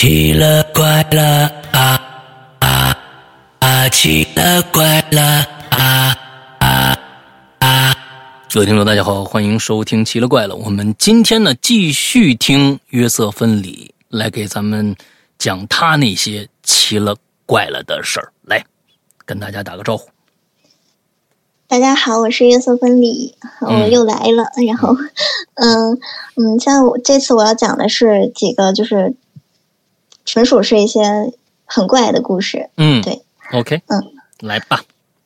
奇了怪了啊啊啊！奇了怪了啊啊啊！各位听众，大家好，欢迎收听《奇了怪了》。我们今天呢，继续听约瑟芬里来给咱们讲他那些奇了怪了的事儿。来，跟大家打个招呼。大家好，我是约瑟芬里，我又来了。然后，嗯 嗯，像我这次我要讲的是几个，就是纯属是一些很怪的故事。嗯，对，OK，嗯，来吧。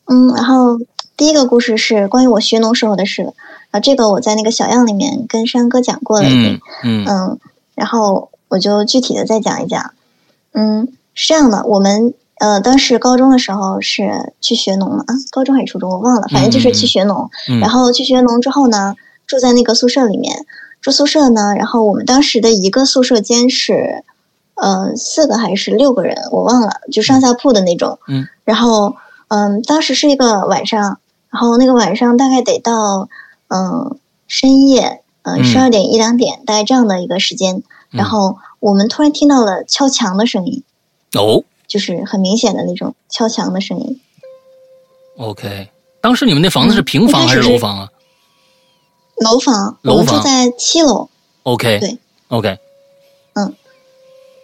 嗯，然后第一个故事是关于我学农时候的事。啊，这个我在那个小样里面跟山哥讲过了，已经。嗯嗯，然后我就具体的再讲一讲。嗯，是这样的，我们。呃，当时高中的时候是去学农了，啊，高中还是初中我忘了，反正就是去学农。然后去学农之后呢，住在那个宿舍里面，住宿舍呢，然后我们当时的一个宿舍间是，呃，四个还是六个人，我忘了，就上下铺的那种。嗯。然后，嗯，当时是一个晚上，然后那个晚上大概得到，嗯，深夜，嗯，十二点一两点，大概这样的一个时间，然后我们突然听到了敲墙的声音。哦。就是很明显的那种敲墙的声音。OK，当时你们那房子是平房还是楼房啊？楼房，楼房住在七楼。OK，对，OK，嗯。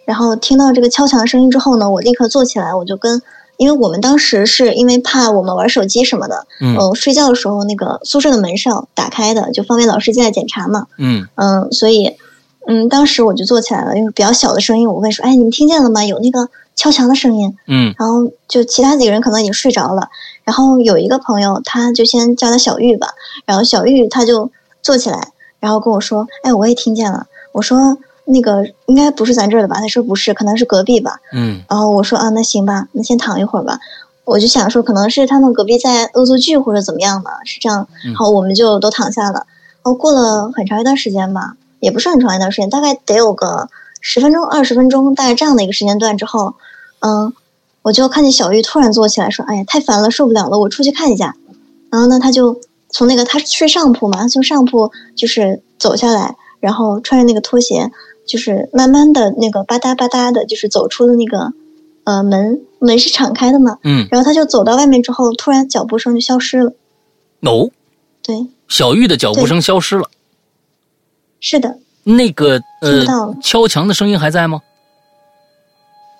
然后听到这个敲墙声音之后呢，我立刻坐起来，我就跟，因为我们当时是因为怕我们玩手机什么的，嗯，睡觉的时候那个宿舍的门是要打开的，就方便老师进来检查嘛，嗯嗯，所以，嗯，当时我就坐起来了，因为比较小的声音，我问说：“哎，你们听见了吗？有那个。”敲墙的声音，嗯，然后就其他几个人可能已经睡着了，然后有一个朋友，他就先叫他小玉吧，然后小玉他就坐起来，然后跟我说：“哎，我也听见了。”我说：“那个应该不是咱这儿的吧？”他说：“不是，可能是隔壁吧。”嗯，然后我说：“啊，那行吧，那先躺一会儿吧。”我就想说，可能是他们隔壁在恶作剧或者怎么样的，是这样。好，我们就都躺下了。然后过了很长一段时间吧，也不是很长一段时间，大概得有个。十分钟、二十分钟，大概这样的一个时间段之后，嗯，我就看见小玉突然坐起来说：“哎呀，太烦了，受不了了，我出去看一下。”然后呢，他就从那个他睡上铺嘛，从上铺就是走下来，然后穿着那个拖鞋，就是慢慢的那个吧嗒吧嗒的，就是走出了那个呃门，门是敞开的嘛，嗯，然后他就走到外面之后，突然脚步声就消失了。哦，对，小玉的脚步声消失了。是的。那个呃，敲墙的声音还在吗？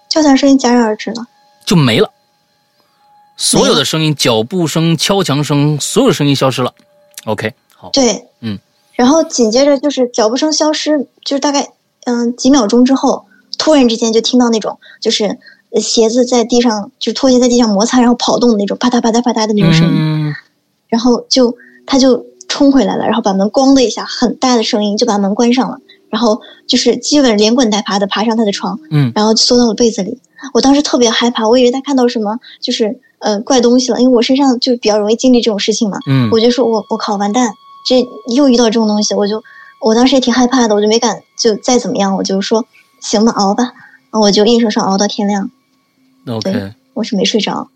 敲墙声音戛然而止了，就没了。所有的声音，脚步声、敲墙声，所有的声音消失了。OK，好。对，嗯。然后紧接着就是脚步声消失，就是大概嗯几秒钟之后，突然之间就听到那种就是鞋子在地上，就拖鞋在地上摩擦，然后跑动的那种啪嗒啪嗒啪嗒的那种声音。嗯。然后就他就。冲回来了，然后把门咣的一下，很大的声音就把门关上了，然后就是基本连滚带爬的爬上他的床，嗯，然后缩到了被子里。我当时特别害怕，我以为他看到什么就是呃怪东西了，因为我身上就比较容易经历这种事情嘛，嗯，我就说我我靠完蛋，这又遇到这种东西，我就我当时也挺害怕的，我就没敢就再怎么样，我就说行吧，熬吧，我就硬生生熬到天亮。OK，我是没睡着，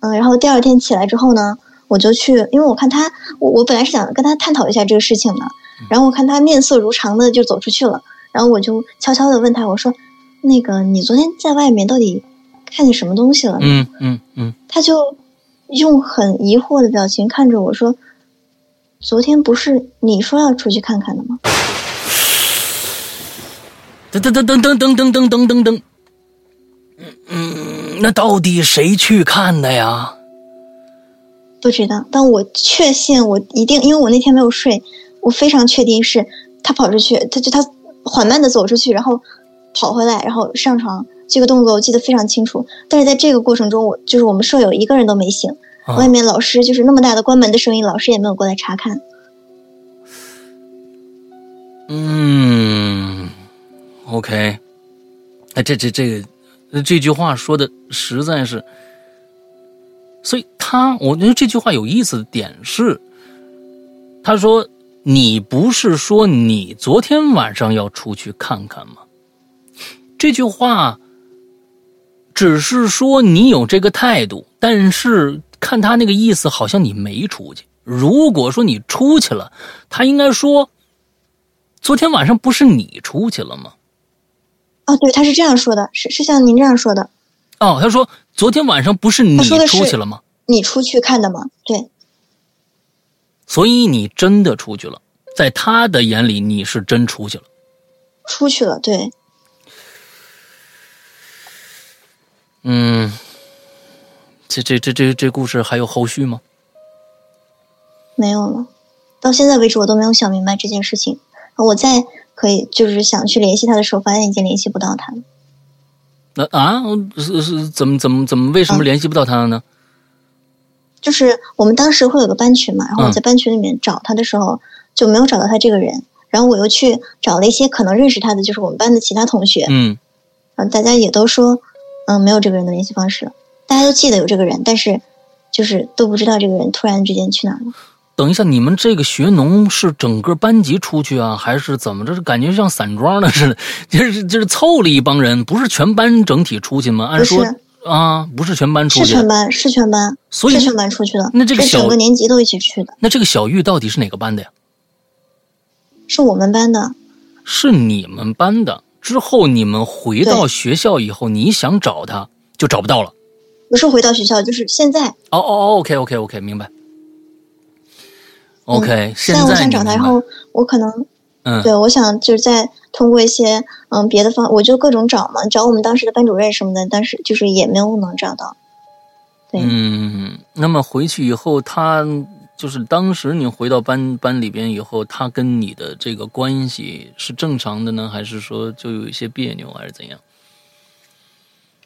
嗯，然后第二天起来之后呢。我就去，因为我看他，我我本来是想跟他探讨一下这个事情的，然后我看他面色如常的就走出去了，然后我就悄悄的问他，我说：“那个，你昨天在外面到底看见什么东西了？”嗯嗯嗯，他就用很疑惑的表情看着我说：“昨天不是你说要出去看看的吗？”噔噔噔噔噔噔噔噔噔噔噔，嗯嗯，那到底谁去看的呀？不知道，但我确信，我一定，因为我那天没有睡，我非常确定是他跑出去，他就他缓慢的走出去，然后跑回来，然后上床，这个动作我记得非常清楚。但是在这个过程中，我就是我们舍友一个人都没醒，外面老师就是那么大的关门的声音，老师也没有过来查看。嗯，OK，哎，这这这个这句话说的实在是。所以他，我觉得这句话有意思的点是，他说：“你不是说你昨天晚上要出去看看吗？”这句话只是说你有这个态度，但是看他那个意思，好像你没出去。如果说你出去了，他应该说：“昨天晚上不是你出去了吗？”哦，对，他是这样说的，是是像您这样说的。哦，他说昨天晚上不是你出去了吗？你出去看的吗？对，所以你真的出去了，在他的眼里你是真出去了。出去了，对，嗯，这这这这这故事还有后续吗？没有了。到现在为止，我都没有想明白这件事情。我再可以就是想去联系他的时候，发现已经联系不到他了。那啊，是是怎么怎么怎么为什么嗯联系不到他了呢？就是我们当时会有个班群嘛，然后我嗯在班群里面找他的时候，就没有找到他这个人。然后我又去找了一些可能认识他的，就是我们班的其他同学，嗯，然后大家也都说，嗯，没有这个人的联系方式了。大家都记得有这个人，但是就是都不知道这个人突然之间去哪儿了。等一下，你们这个学农是整个班级出去啊，还是怎么着？感觉像散装的似的，就是就是凑了一帮人，不是全班整体出去吗？按不说是，啊，不是全班出去是。全班，是全班，所以是全班出去的。那这个小整个年级都一起去的，那这个小玉到底是哪个班的呀？是我们班的。是你们班的。之后你们回到学校以后，你想找他就找不到了。不是回到学校，就是现在。哦哦哦，OK OK OK，明白。OK，、现在我想找他，然后我可能嗯，对我想就是再通过一些嗯别的方，我就各种找嘛，找我们当时的班主任什么的，但是就是也没有能找到。对，嗯，那么回去以后，他就是当时你回到班班里边以后，他跟你的这个关系是正常的呢，还是说就有一些别扭，还是怎样？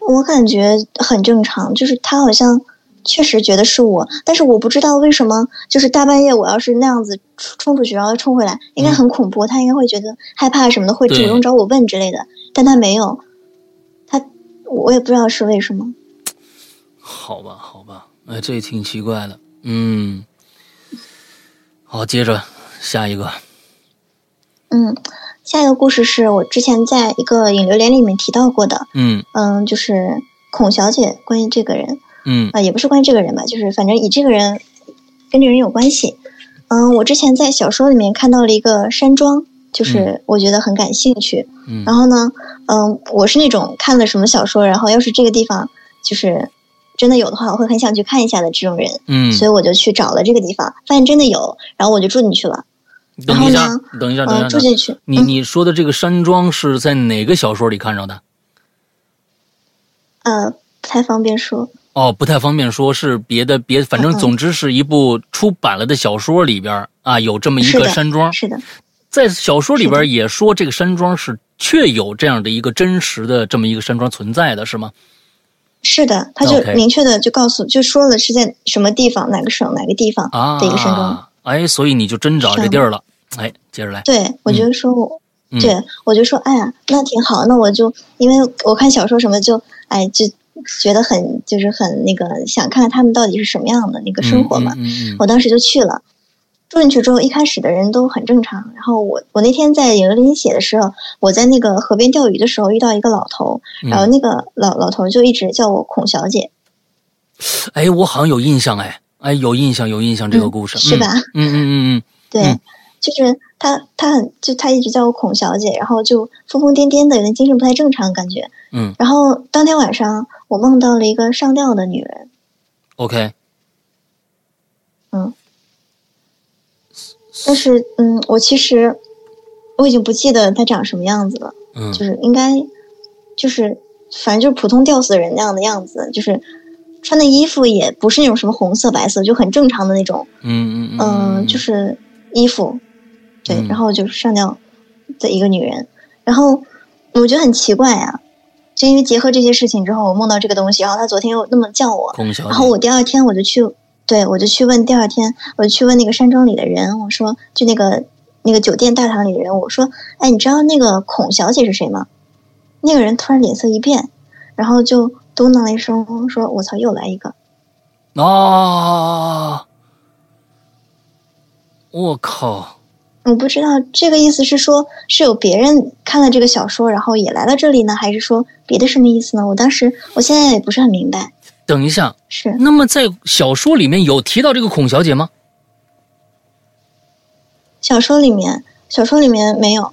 我感觉很正常，就是他好像确实觉得是我，但是我不知道为什么，就是大半夜我要是那样子冲冲出去，然后冲回来，应该很恐怖，他应该会觉得害怕什么的，会主动找我问之类的，但他没有，他我也不知道是为什么。好吧，好吧，哎，这也挺奇怪的。嗯，好，接着下一个。嗯，下一个故事是我之前在一个引流连里面提到过的，嗯嗯，就是孔小姐关于这个人嗯啊、也不是关于这个人吧，就是反正以这个人跟这个人有关系。嗯，我之前在小说里面看到了一个山庄，就是我觉得很感兴趣。嗯然后呢，嗯，我是那种看了什么小说，然后要是这个地方就是真的有的话，我会很想去看一下的这种人，嗯，所以我就去找了这个地方，发现真的有，然后我就住进去了。等一下等一下，等一嗯，下，住进去，你嗯你说的这个山庄是在哪个小说里看着的？呃，不太方便说。哦，不太方便说，是别的别，反正总之是一部出版了的小说里边啊，有这么一个山庄，是的，在小说里边也说这个山庄是确有这样的一个真实的这么一个山庄存在的，是吗？是的，他就明确的就告诉，就说了是在什么地方，哪个省，哪个地方啊，的一个山庄。哎，所以你就真找这地儿了。哎，接着来。对，我就说我，嗯对我就说，哎呀，那挺好，那我就因为我看小说什么就，哎，就觉得很就是很那个，想看看他们到底是什么样的那个生活嘛。我当时就去了。住进去之后，一开始的人都很正常。然后我我那天在影楼里写的时候，我在那个河边钓鱼的时候遇到一个老头，嗯然后那个老老头就一直叫我孔小姐，哎，我好像有印象，哎，哎，有印象，有印象这个嗯故事，是吧？嗯嗯嗯嗯对，嗯 就是他，他很就他一直叫我孔小姐，然后就疯疯癫癫的，有点精神不太正常感觉。嗯然后当天晚上，我梦到了一个上吊的女人，，OK，嗯，但是嗯，我其实我已经不记得她长什么样子了，嗯就是应该就是反正就是普通吊死人那样的样子，就是穿的衣服也不是那种什么红色、白色，就很正常的那种，嗯嗯嗯，就是衣服，对，嗯。然后就是上吊的一个女人，然后我觉得很奇怪呀、就因为结合这些事情之后，我梦到这个东西，然后他昨天又那么叫我，然后我第二天我就去，对我就去问第二天我就去问那个山庄里的人，我说就那个那个酒店大堂里的人，我说，哎，你知道那个孔小姐是谁吗？那个人突然脸色一变，然后就嘟囔了一声，说：“我操，又来一个。”啊，我靠，我不知道这个意思是说是有别人看了这个小说，然后也来到这里呢，还是说别的什么意思呢？我当时我现在也不是很明白。等一下，是那么在小说里面有提到这个孔小姐吗？小说里面，小说里面没有。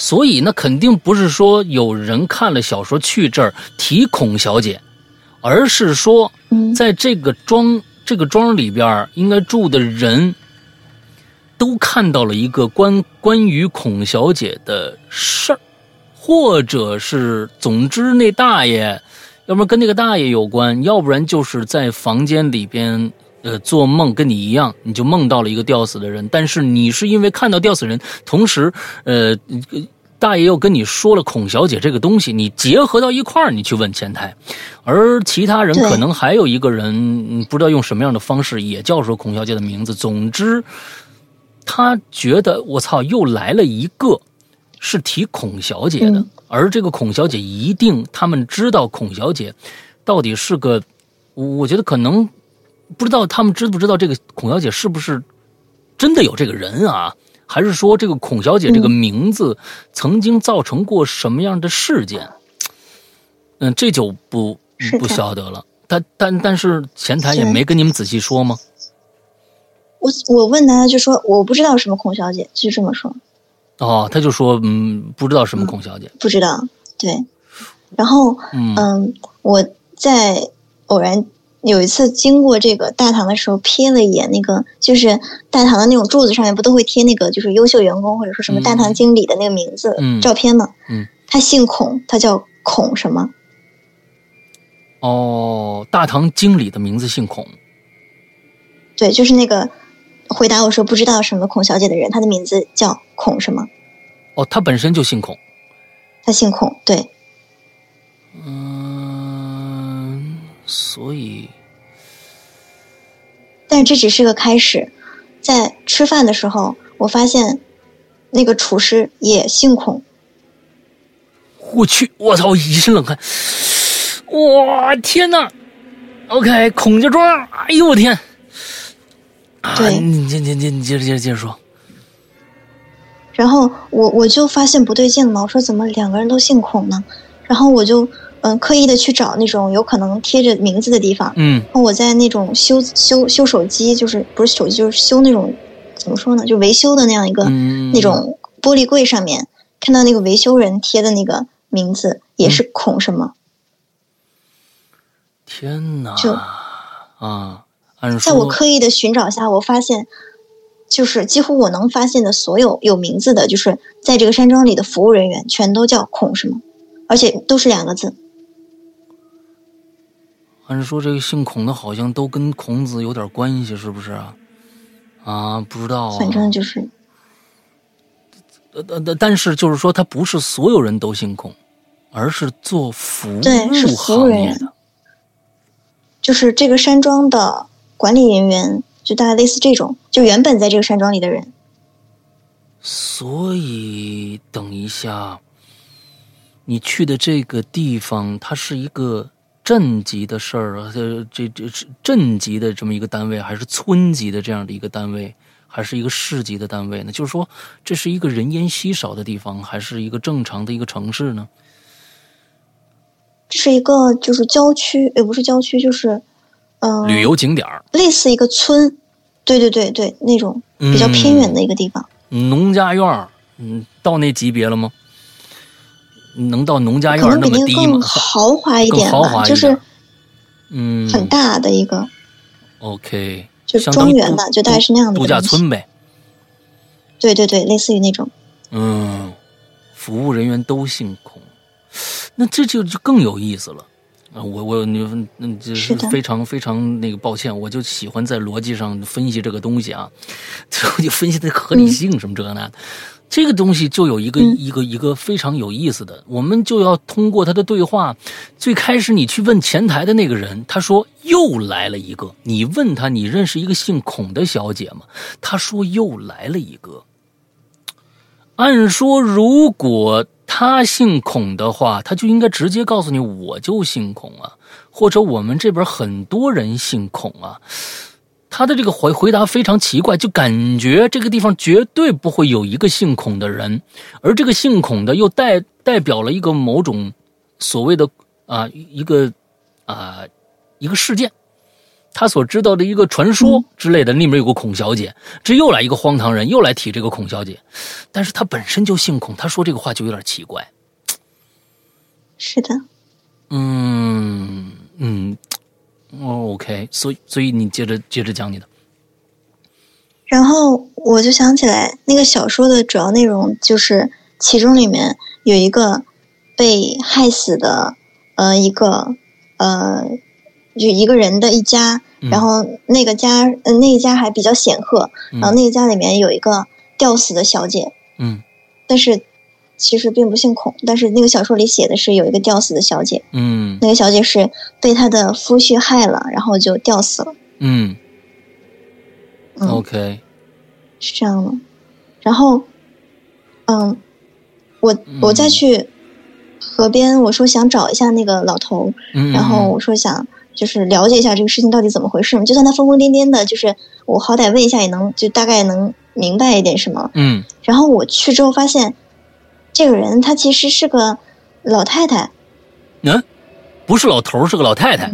所以那肯定不是说有人看了小说去这儿提孔小姐，而是说，在这个庄这个庄里边应该住的人都看到了一个关关于孔小姐的事儿，或者是总之那大爷，要不然跟那个大爷有关，要不然就是在房间里边。呃，做梦跟你一样，你就梦到了一个吊死的人，但是你是因为看到吊死人，同时，呃，大爷又跟你说了孔小姐这个东西，你结合到一块儿，你去问前台，而其他人可能还有一个人，不知道用什么样的方式也叫说孔小姐的名字。总之，他觉得我操，又来了一个，是提孔小姐的，而这个孔小姐一定他们知道孔小姐到底是个，我觉得可能。不知道他们知不知道这个孔小姐是不是真的有这个人啊？还是说这个孔小姐这个名字曾经造成过什么样的事件？嗯，这就不不晓得了。但但但是前台也没跟你们仔细说吗？我我问他，就说我不知道什么孔小姐，就这么说。哦，他就说嗯，不知道什么孔小姐，不知道。对，然后嗯，我在偶然。有一次经过这个大堂的时候，瞥了一眼那个，就是大堂的那种柱子上面不都会贴那个，就是优秀员工或者说什么大堂经理的那个名字照片吗？嗯，他姓孔，他叫孔什么？哦，大堂经理的名字姓孔。对，就是那个回答我说不知道什么孔小姐的人，他的名字叫孔什么？哦，他本身就姓孔。他姓孔，对。嗯。所以，但这只是个开始。在吃饭的时候，我发现那个厨师也姓孔。我去！我操！一身冷汗。哇！天哪！OK，孔家庄。哎呦我天！对，你你你你你接着接着接着说。然后我我就发现不对劲了，我说怎么两个人都姓孔呢？然后我就。嗯，刻意的去找那种有可能贴着名字的地方。嗯，我在那种修修修手机，就是不是手机，就是修那种怎么说呢，就维修的那样一个那种玻璃柜上面，看到那个维修人贴的那个名字，也是孔什么？天哪！就啊，在我刻意的寻找下，我发现，就是几乎我能发现的所有有名字的，就是在这个山庄里的服务人员，全都叫孔什么，而且都是两个字。按说这个姓孔的，好像都跟孔子有点关系，是不是啊？啊，不知道。反正就是，呃呃，但是就是说，他不是所有人都姓孔，而是做服务行业的，就是这个山庄的管理人员，就大概类似这种，就原本在这个山庄里的人。所以，等一下，你去的这个地方，它是一个。镇级的事儿啊，这这这是镇级的这么一个单位，还是村级的这样的一个单位，还是一个市级的单位呢？就是说，这是一个人烟稀少的地方，还是一个正常的一个城市呢？这是一个就是郊区，也不是郊区，就是嗯，旅游景点儿类似一个村，对对对对，那种比较偏远的一个地方。农家院嗯，到那级别了吗？能到农家院那么低吗？豪华一点吧，就是嗯，很大的一个。OK，就庄园吧，就大概是那样的度假村呗。对对对，类似于那种。嗯，服务人员都姓孔，那这就就更有意思了啊！我我你嗯，就是非常非常那个抱歉，我就喜欢在逻辑上分析这个东西啊，就就分析的合理性什么这那的。这个东西就有一个一个一个非常有意思的，我们就要通过他的对话。最开始你去问前台的那个人，他说又来了一个。你问他，你认识一个姓孔的小姐吗？他说又来了一个。按说，如果他姓孔的话，他就应该直接告诉你，我就姓孔啊，或者我们这边很多人姓孔啊。他的这个回回答非常奇怪，就感觉这个地方绝对不会有一个姓孔的人，而这个姓孔的又代代表了一个某种所谓的啊一个啊一个事件，他所知道的一个传说之类的，里面有个孔小姐，这又来一个荒唐人，又来提这个孔小姐，但是他本身就姓孔，他说这个话就有点奇怪。是的，嗯嗯，OK，所以所以你接着接着讲你的。然后我就想起来，那个小说的主要内容就是其中里面有一个被害死的呃一个呃就一个人的一家，然后那个家呃那一家还比较显赫，然后那一家里面有一个吊死的小姐，嗯。但是其实并不姓孔，但是那个小说里写的是有一个吊死的小姐，嗯那个小姐是被她的夫婿害了，然后就吊死了，嗯嗯。，OK，是这样的。然后，嗯，我我再去河边，我说想找一下那个老头，嗯，然后我说想就是了解一下这个事情到底怎么回事嘛。就算他疯疯癫癫的，就是我好歹问一下也能就大概能明白一点什么。嗯然后我去之后发现，这个人他其实是个老太太，嗯，不是老头儿，是个老太太。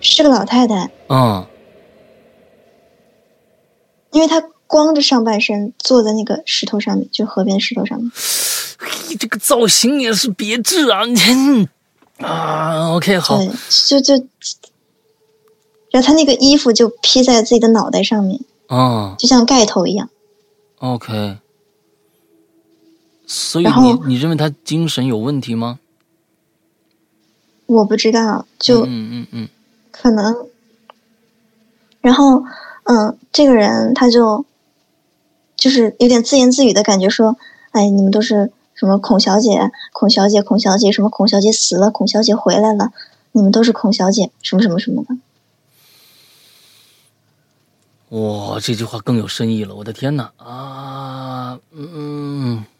是个老太太，嗯因为她光着上半身坐在那个石头上面，就河边石头上面。嘿，这个造型也是别致啊！你啊，OK，好，对，就就，然后他那个衣服就披在自己的脑袋上面，啊就像盖头一样。，OK。所以你你认为他精神有问题吗？我不知道，就嗯嗯嗯可能。然后，嗯，这个人他就就是有点自言自语的感觉，说：“哎，你们都是什么孔小姐，孔小姐，孔小姐，什么孔小姐死了，孔小姐回来了，你们都是孔小姐，什么什么什么的。嗯，哇，这句话更有深意了！我的天哪啊，嗯，这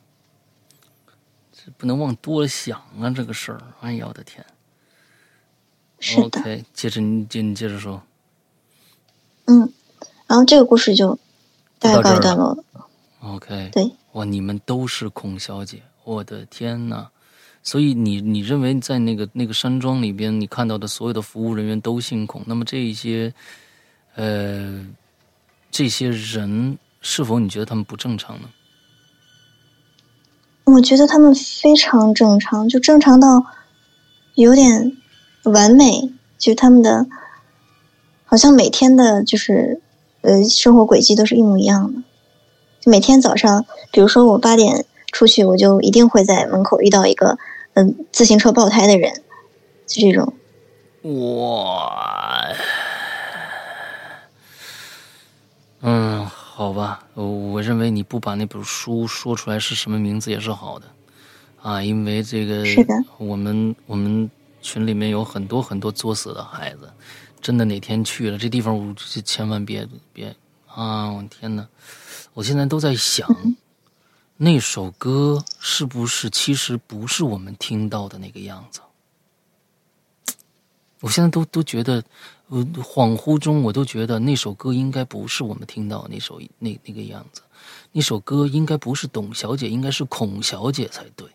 不能往多了想啊，这个事儿，哎呀，我的天。是的 OK，接着你接你接着说。嗯，然后这个故事就大概告一段落了。OK，对，哇，你们都是孔小姐，我的天呐！所以你你认为在那个那个山庄里边，你看到的所有的服务人员都姓孔，那么这一些，呃，这些人是否你觉得他们不正常呢？我觉得他们非常正常，就正常到有点完美，就他们的好像每天的就是呃生活轨迹都是一模一样的。就每天早上，比如说我八点出去，我就一定会在门口遇到一个嗯、自行车爆胎的人，就这种。哇，嗯，好吧，我我认为你不把那本书说出来是什么名字也是好的，啊，因为这个是的我们我们群里面有很多很多作死的孩子，真的哪天去了这地方，我这千万别别啊！我天哪，我现在都在想，那首歌是不是其实不是我们听到的那个样子？我现在都都觉得，我，恍惚中我都觉得那首歌应该不是我们听到那首那那个样子，那首歌应该不是董小姐，应该是孔小姐才对。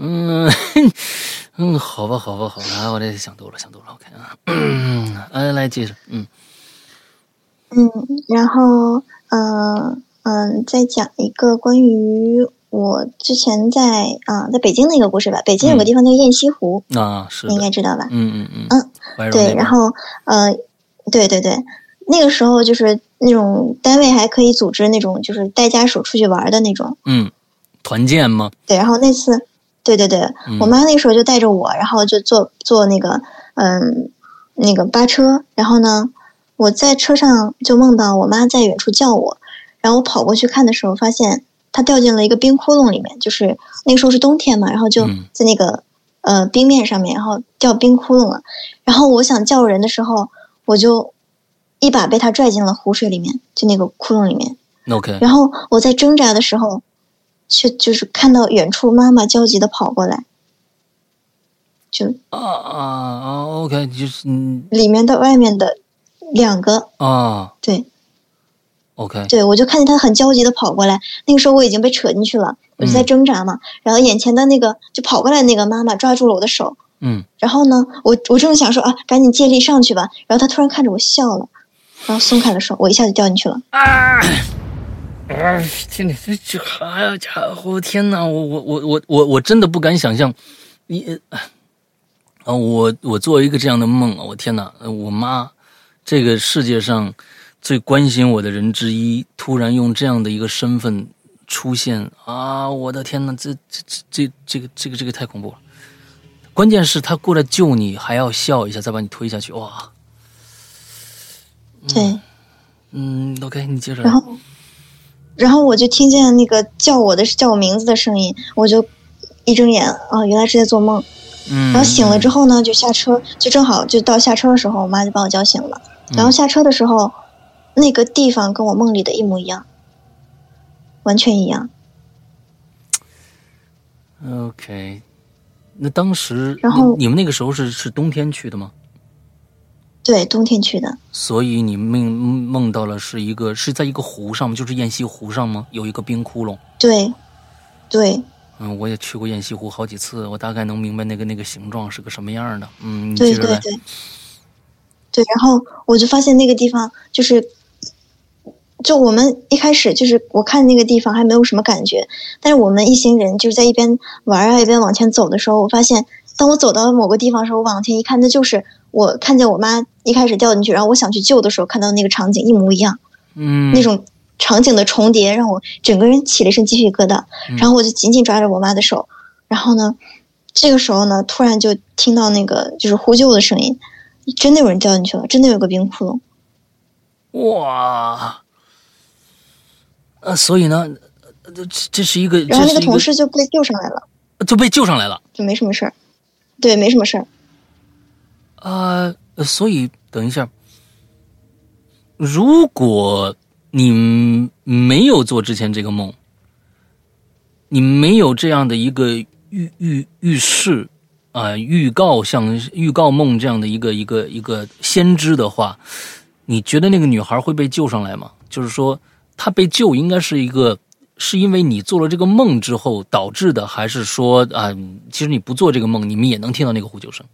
嗯 嗯，好吧，好吧，好吧，我这想多了，想多了，OK 啊。嗯，来来接着，嗯嗯，然后嗯嗯，再讲一个关于我之前在啊在北京的一个故事吧。北京有个地方叫雁西湖，啊，是你应，该知道吧？嗯嗯嗯嗯，对，然后呃，对对对，那个时候就是那种单位还可以组织那种就是带家属出去玩的那种。嗯，团建吗？对，然后那次，对对对，嗯我妈那时候就带着我，然后就坐坐那个嗯那个巴车，然后呢，我在车上就梦到我妈在远处叫我，然后我跑过去看的时候，发现她掉进了一个冰窟窿里面，就是那个时候是冬天嘛，然后就嗯。在那个、呃冰面上面，然后掉冰窟窿了，然后我想叫人的时候，我就一把被他拽进了湖水里面，就那个窟窿里面。OK，然后我在挣扎的时候，却就是看到远处妈妈焦急的跑过来，就啊啊啊，OK，就是嗯里面的外面的两个，啊。对，OK，对，我就看见他很焦急的跑过来。那个时候我已经被扯进去了，我就在挣扎嘛。然后眼前的那个就跑过来那个妈妈抓住了我的手，嗯，然后呢，我我正想说啊，赶紧借力上去吧，然后他突然看着我笑了，然后松开了手，我一下就掉进去了。啊！啊！天哪，这这好家伙！天哪，我我我我我我真的不敢想象，你啊，我我做一个这样的梦啊！我天哪，我妈，这个世界上最关心我的人之一，突然用这样的一个身份出现啊！我的天哪，这这这这个这个这个太恐怖了！关键是他过来救你，还要笑一下，再把你推下去，哇！对，嗯，OK，你接着。然后。然后我就听见那个叫我的叫我名字的声音，我就一睁眼啊，原来是在做梦。嗯。然后醒了之后呢，就下车，就正好就到下车的时候，我妈就把我叫醒了。然后下车的时候，那个地方跟我梦里的一模一样，完全一样。OK，那当时然后你们那个时候是是冬天去的吗？对，冬天去的。所以你梦梦到了是一个是在一个湖上吗？就是雁西湖上吗？有一个冰窟窿。对，对。嗯，我也去过雁西湖好几次，我大概能明白那个那个形状是个什么样的。嗯，对对对。对，然后我就发现那个地方就是，就我们一开始就是我看那个地方还没有什么感觉，但是我们一行人就是在一边玩啊一边往前走的时候，我发现当我走到某个地方的时候，我往前一看，那就是。我看见我妈一开始掉进去，然后我想去救的时候，看到那个场景一模一样，嗯，那种场景的重叠让我整个人起了一身鸡皮疙瘩，然后我就紧紧抓着我妈的手，然后呢，这个时候呢，突然就听到那个就是呼救的声音，真的有人掉进去了，真的有个冰窟窿，哇，呃，所以呢，这这是一个，然后那个同事就被救上来了，就被救上来了，就没什么事儿，对，没什么事儿。啊，所以等一下，如果你没有做之前这个梦，你没有这样的一个预预预示啊，预告像预告梦这样的一个一个一个先知的话，你觉得那个女孩会被救上来吗？就是说，她被救应该是一个是因为你做了这个梦之后导致的，还是说啊，其实你不做这个梦，你们也能听到那个呼救声？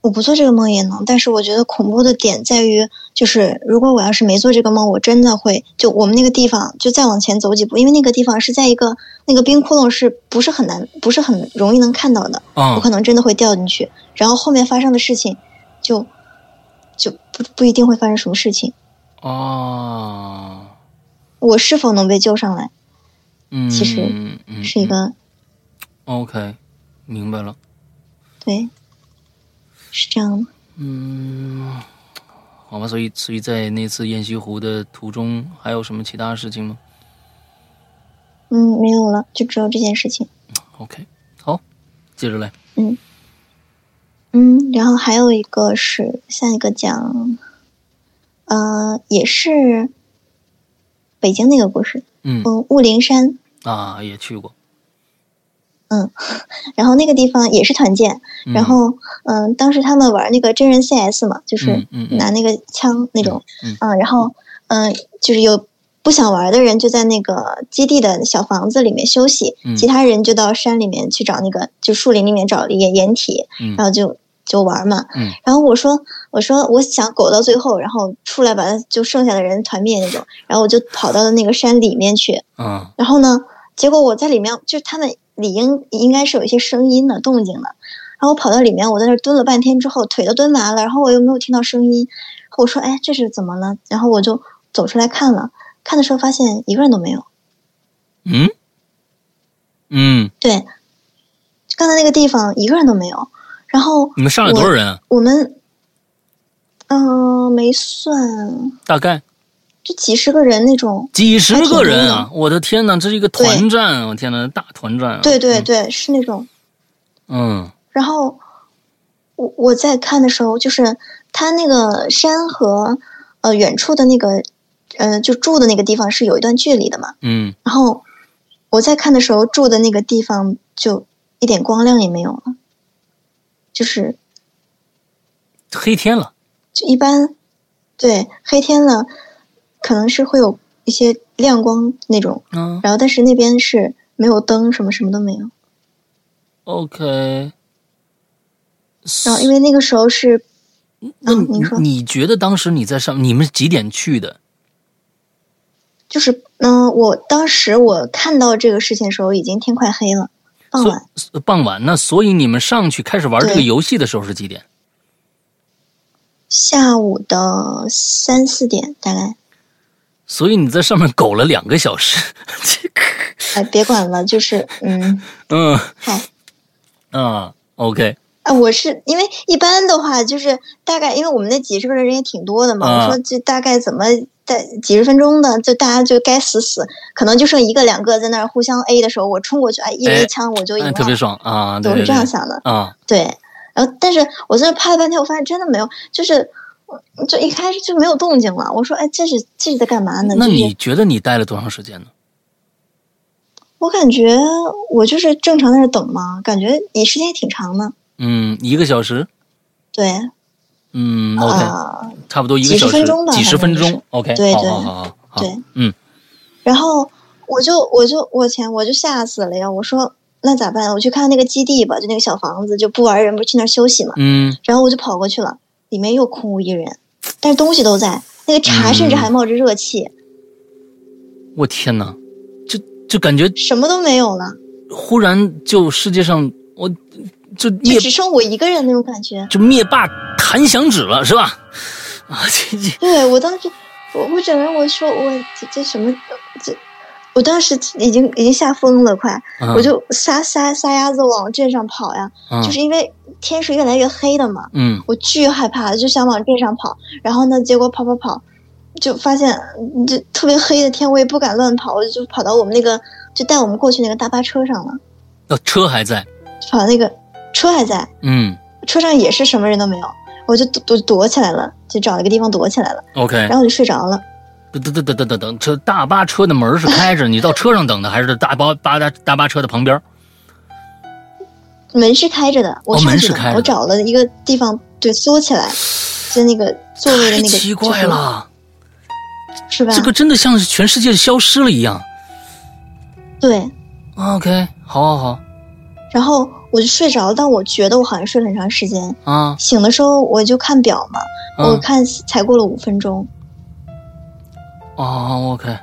我不做这个梦也能，但是我觉得恐怖的点在于，就是如果我要是没做这个梦，我真的会就我们那个地方就再往前走几步，因为那个地方是在一个那个冰窟窿是不是很难，不是很容易能看到的，我可能真的会掉进去，然后后面发生的事情就就不不一定会发生什么事情。哦，我是否能被救上来？嗯，其实是一个 OK，明白了。对。是这样的，嗯，好吧，所以，所以在那次雁西湖的途中，还有什么其他事情吗？嗯，没有了，就只有这件事情。OK，好，接着来。嗯，嗯，然后还有一个是下一个讲，呃，也是北京那个故事。嗯，雾灵山啊，也去过。嗯，然后那个地方也是团建，然后嗯，当时他们玩那个真人 CS 嘛，就是拿那个枪那种，嗯，然后嗯，就是有不想玩的人就在那个基地的小房子里面休息，其他人就到山里面去找那个就树林里面找掩掩体，然后就就玩嘛，然后我说我说我想苟到最后，然后出来把他就剩下的人团灭那种，然后我就跑到了那个山里面去，嗯，然后呢，结果我在里面就是他们。理应应该是有一些声音的动静的，然后我跑到里面，我在那蹲了半天之后，腿都蹲麻了，然后我又没有听到声音，我说：“哎，这是怎么了？”然后我就走出来看了，看的时候发现一个人都没有。嗯，嗯，对，刚才那个地方一个人都没有。然后你们上来多少人？我们，嗯，没算，大概。就几十个人那种，几十个人啊！我的天呐，这是一个团战！我天呐，大团战！对对对，是那种。嗯。然后我我在看的时候，就是他那个山和呃远处的那个呃就住的那个地方是有一段距离的嘛。嗯。然后我在看的时候，住的那个地方就一点光亮也没有了，就是黑天了。就一般，对，黑天了。可能是会有一些亮光那种，嗯，然后但是那边是没有灯，什么什么都没有。OK，然后因为那个时候是，那嗯，您说，你觉得当时你在上，你们几点去的？就是嗯、我当时我看到这个事情的时候，已经天快黑了，傍晚傍晚。那所以你们上去开始玩这个游戏的时候是几点？下午的三四点大概。所以你在上面苟了两个小时。这个，哎，别管了，就是嗯，嗯嗨。嗯，OK，啊，我是因为一般的话，就是大概，因为我们那几十个人人也挺多的嘛。啊我说这大概怎么在几十分钟的，就大家就该死死，可能就剩一个两个在那儿互相 A 的时候，我冲过去，哎，一人哎一枪我就赢特别爽啊！对我是这样想的。啊，对，然后但是我在那拍了半天，我发现真的没有，就是就一开始就没有动静了。我说，哎，这是这是在干嘛呢？那你觉得你待了多长时间呢？我感觉我就是正常在那等嘛，感觉你时间也挺长的。嗯，一个小时。对，嗯，OK，、啊、差不多一个小时几十，分钟吧几十分钟。OK，好对对好好好好，对嗯然后我就我就我天，我就吓死了呀！我说那咋办？我去看那个基地吧，就那个小房子，就不玩人不是去那儿休息嘛。嗯，然后我就跑过去了，里面又空无一人，但是东西都在，那个茶甚至嗯还冒着热气，我天哪，就就感觉什么都没有了，忽然就世界上我就灭就只剩我一个人那种感觉。就灭霸弹响指了是吧？啊，这这对我当时，我我整个人我说我这这什么这。我当时已经已经吓疯了，快！嗯我就撒撒撒丫子往镇上跑呀，嗯就是因为天是越来越黑的嘛，嗯我巨害怕，就想往镇上跑，然后呢，结果跑跑跑，就发现嗯这特别黑的天，我也不敢乱跑，我就跑到我们那个就带我们过去那个大巴车上了，哦车还在，跑那个车还在，嗯车上也是什么人都没有，我就躲躲躲起来了，就找了个地方躲起来了，，OK，然后我就睡着了。等等等等等等等，车大巴车的门是开着，你到车上等的，还是大巴巴大大巴车的旁边？门是开着的，我门是开着的我找了一个地方对缩起来，就那个座位的那个太奇怪了，是吧？这个真的像是全世界消失了一样。对，OK，好好好然后我就睡着了，但我觉得我好像睡了很长时间。啊，醒的时候我就看表嘛，我嗯看才过了五分钟。哦，OK，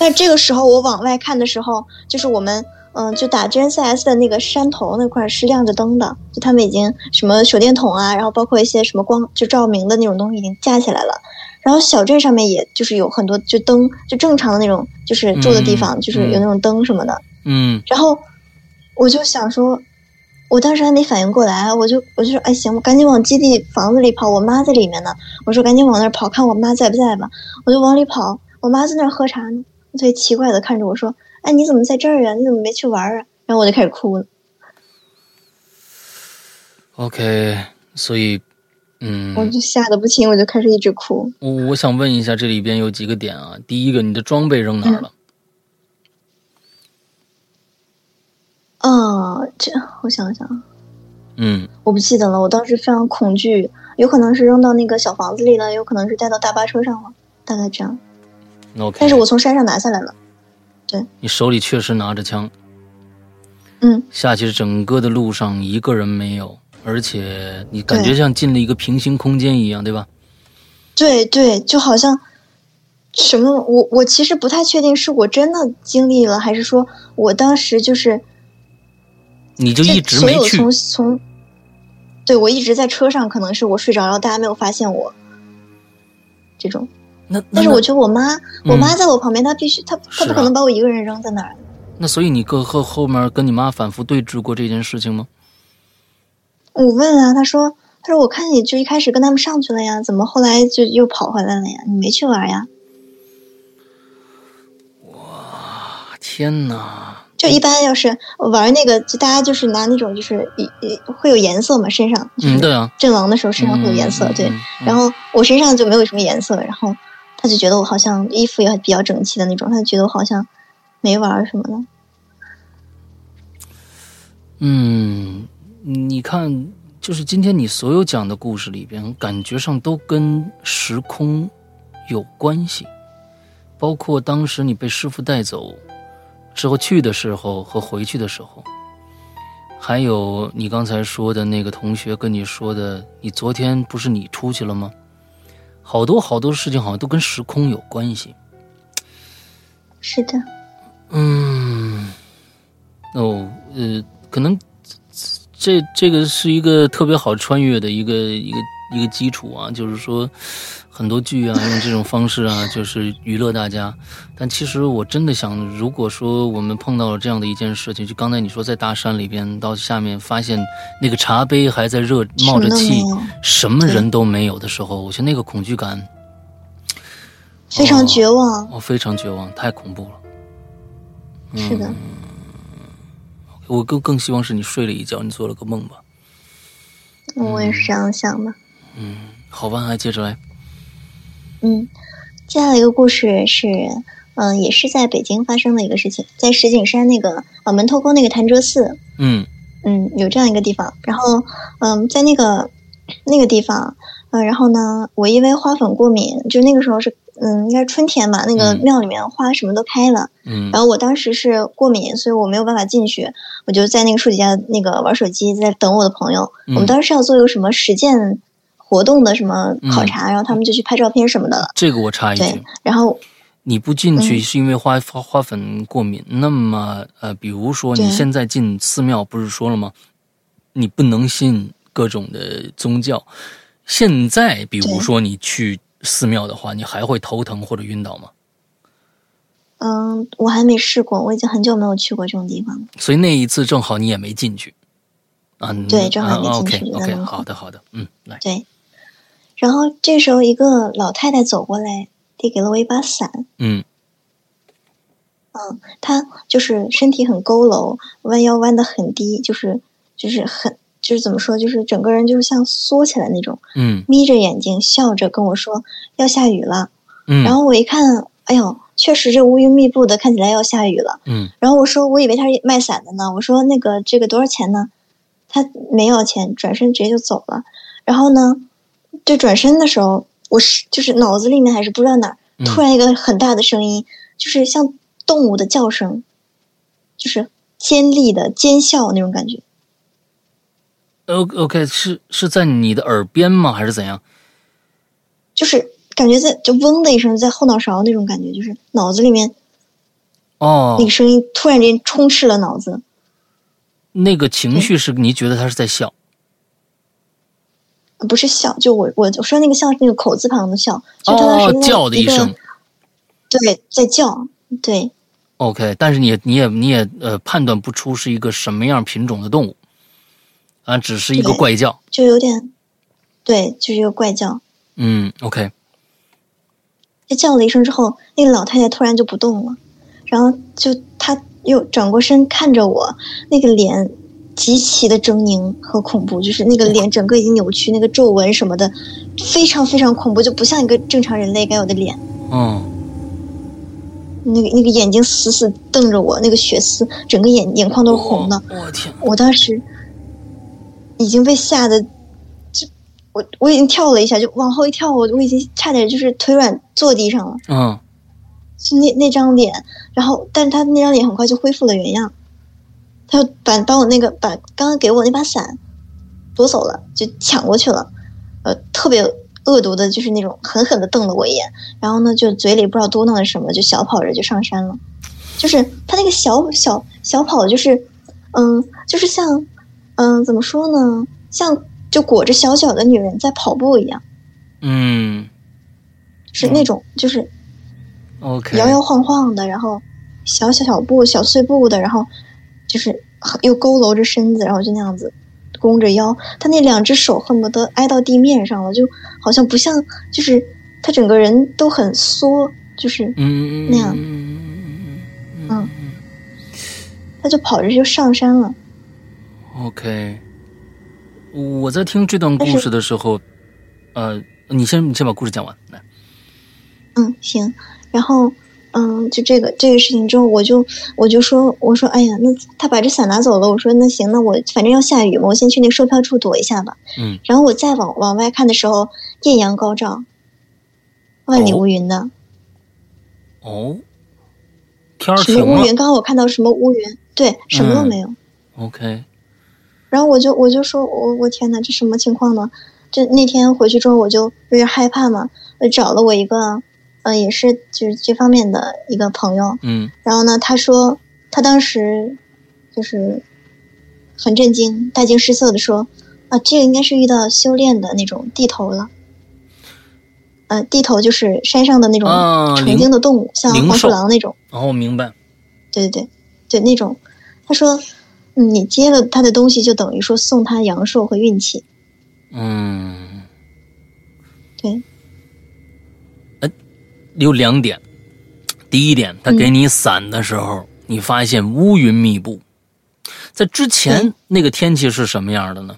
那这个时候我往外看的时候，就是我们嗯，就打 GNCS 的那个山头那块是亮着灯的，就他们已经什么手电筒啊，然后包括一些什么光就照明的那种东西已经架起来了。然后小镇上面也就是有很多就灯，就正常的那种，就是住的地方，嗯就是有那种灯什么的。嗯然后我就想说，我当时还没反应过来，我就我就说，哎行，我赶紧往基地房子里跑，我妈在里面呢。我说赶紧往那儿跑，看我妈在不在吧。我就往里跑，我妈在那儿喝茶呢，特别奇怪的看着我说，哎你怎么在这儿啊？你怎么没去玩啊？然后我就开始哭了，，OK，所以，嗯，我就吓得不轻，我就开始一直哭。我我想问一下，这里边有几个点啊？第一个，你的装备扔哪儿了？啊，这我想想，嗯我不记得了，我当时非常恐惧，有可能是扔到那个小房子里了，有可能是带到大巴车上了，大概这样。，OK，但是我从山上拿下来了，对你手里确实拿着枪，嗯。下去整个的路上一个人没有，而且你感觉像进了一个平行空间一样，对吧？对对，就好像什么，我我其实不太确定是我真的经历了，还是说我当时就是你就一直没有从从，对我一直在车上，可能是我睡着了，大家没有发现我这种。那那但是我觉得我妈，我嗯妈在我旁边，她必须，她她不可能把我一个人扔在那儿。那所以你跟后后面跟你妈反复对峙过这件事情吗？我问啊，她说，她说我看你就一开始跟他们上去了呀，怎么后来就又跑回来了呀？你没去玩呀？哇天哪！就一般要是玩那个，就大家就是拿那种就是会有颜色嘛，身上就是嗯，对啊，阵亡的时候身上会有颜色，对。然后我身上就没有什么颜色，然后他就觉得我好像衣服也比较整齐的那种，他就觉得我好像没玩什么的。嗯，你看，就是今天你所有讲的故事里边，感觉上都跟时空有关系，包括当时你被师傅带走之后去的时候和回去的时候，还有你刚才说的那个同学跟你说的，你昨天不是你出去了吗？好多好多事情好像都跟时空有关系。是的，嗯，哦，呃，可能这这个是一个特别好穿越的一个一个一个基础啊，就是说很多剧啊用这种方式啊，就是娱乐大家。但其实我真的想，如果说我们碰到了这样的一件事情，就刚才你说在大山里边到下面发现那个茶杯还在热冒着气，什么人都没有的时候，我觉得那个恐惧感。非常绝望，哦，非常绝望，太恐怖了。是的，我更更希望是你睡了一觉，你做了个梦吧。我也是这样想的。嗯，好吧，还接着来。嗯，接下来一个故事是，嗯，也是在北京发生的一个事情，在石景山那个啊门头沟那个潭柘寺。嗯嗯，有这样一个地方，然后嗯，在那个那个地方，嗯，然后呢，我因为花粉过敏，就那个时候是。嗯，应该是春天吧。那个庙里面花什么都开了。嗯。然后我当时是过敏，所以我没有办法进去。我就在那个树底下那个玩手机，在等我的朋友。我们当时是要做一个什么实践活动的什么考察，然后他们就去拍照片什么的了。这个我插一句。对。然后你不进去是因为花花花粉过敏。那么呃，比如说你现在进寺庙，不是说了吗？你不能信各种的宗教。现在比如说你去。寺庙的话，你还会头疼或者晕倒吗？嗯，我还没试过，我已经很久没有去过这种地方了。所以那一次正好你也没进去啊？对，正好没进去。OK，好的，好的，嗯，来。对，然后这时候一个老太太走过来，递给了我一把伞。嗯，嗯，她就是身体很佝偻，弯腰弯的很低，就是就是很。就是怎么说，就是整个人就是像缩起来那种，嗯，眯着眼睛笑着跟我说要下雨了，嗯，然后我一看，哎呦，确实这乌云密布的，看起来要下雨了，嗯，然后我说我以为他是卖伞的呢，我说那个这个多少钱呢？他没要钱，转身直接就走了。然后呢，就转身的时候，我是就是脑子里面还是不知道哪儿，突然一个很大的声音，就是像动物的叫声，就是尖利的尖笑那种感觉。O OK 是是在你的耳边吗？还是怎样？就是感觉在就嗡的一声，在后脑勺那种感觉，就是脑子里面哦，那个声音突然间充斥了脑子。那个情绪是你觉得他是在笑？不是笑，就我我我说那个笑是那个口字旁的笑，就他当时叫的一声，对，在叫，对。OK，但是你你也你也呃判断不出是一个什么样品种的动物。啊，只是一个怪叫，就有点，对，就是一个怪叫。嗯，OK。就叫了一声之后，那个老太太突然就不动了，然后就她又转过身看着我，那个脸极其的狰狞和恐怖，就是那个脸整个已经扭曲，那个皱纹什么的，非常非常恐怖，就不像一个正常人类该有的脸。嗯。那个那个眼睛死死瞪着我，那个血丝整个眼眼眶都是红的。我天！我当时。已经被吓得，就我我已经跳了一下，就往后一跳，我我已经差点就是腿软坐地上了。嗯，就那那张脸，然后但是他那张脸很快就恢复了原样，他就把把我那个把刚刚给我那把伞夺走了，就抢过去了，呃，特别恶毒的，就是那种狠狠的瞪了我一眼，然后呢，就嘴里不知道嘟囔了什么，就小跑着就上山了，就是他那个小小小跑，就是嗯，就是像。嗯，怎么说呢？像就裹着小脚的女人在跑步一样，嗯，是那种就是，OK，摇摇晃晃的，然后小小小步、小碎步的，然后就是又佝偻着身子，然后就那样子弓着腰，他那两只手恨不得挨到地面上了，就好像不像，就是他整个人都很缩，就是那样，嗯，他就跑着就上山了。OK，我在听这段故事的时候，呃，你先你先把故事讲完来。嗯，行。然后，嗯，就这个这个事情之后，我就我就说，我说，哎呀，那他把这伞拿走了。我说，那行，那我反正要下雨嘛，我先去那售票处躲一下吧。嗯。然后我再往往外看的时候，艳阳高照，万里无云的。哦。什么乌云？刚刚我看到什么乌云？对，什么都没有。OK。然后我就我就说，我我天呐，这什么情况呢？就那天回去之后，我就有点害怕嘛，我找了我一个，呃，也是就是这方面的一个朋友，嗯然后呢，他说他当时就是很震惊、大惊失色的说：“啊，这个应该是遇到修炼的那种地头了。”呃，地头就是山上的那种啊成精的动物，像黄鼠狼那种。哦我明白，对对对，对那种。他说：“嗯，你接了他的东西，就等于说送他阳寿和运气。嗯，有两点。第一点，他给你伞的时候，你发现乌云密布。在之前那个天气是什么样的呢？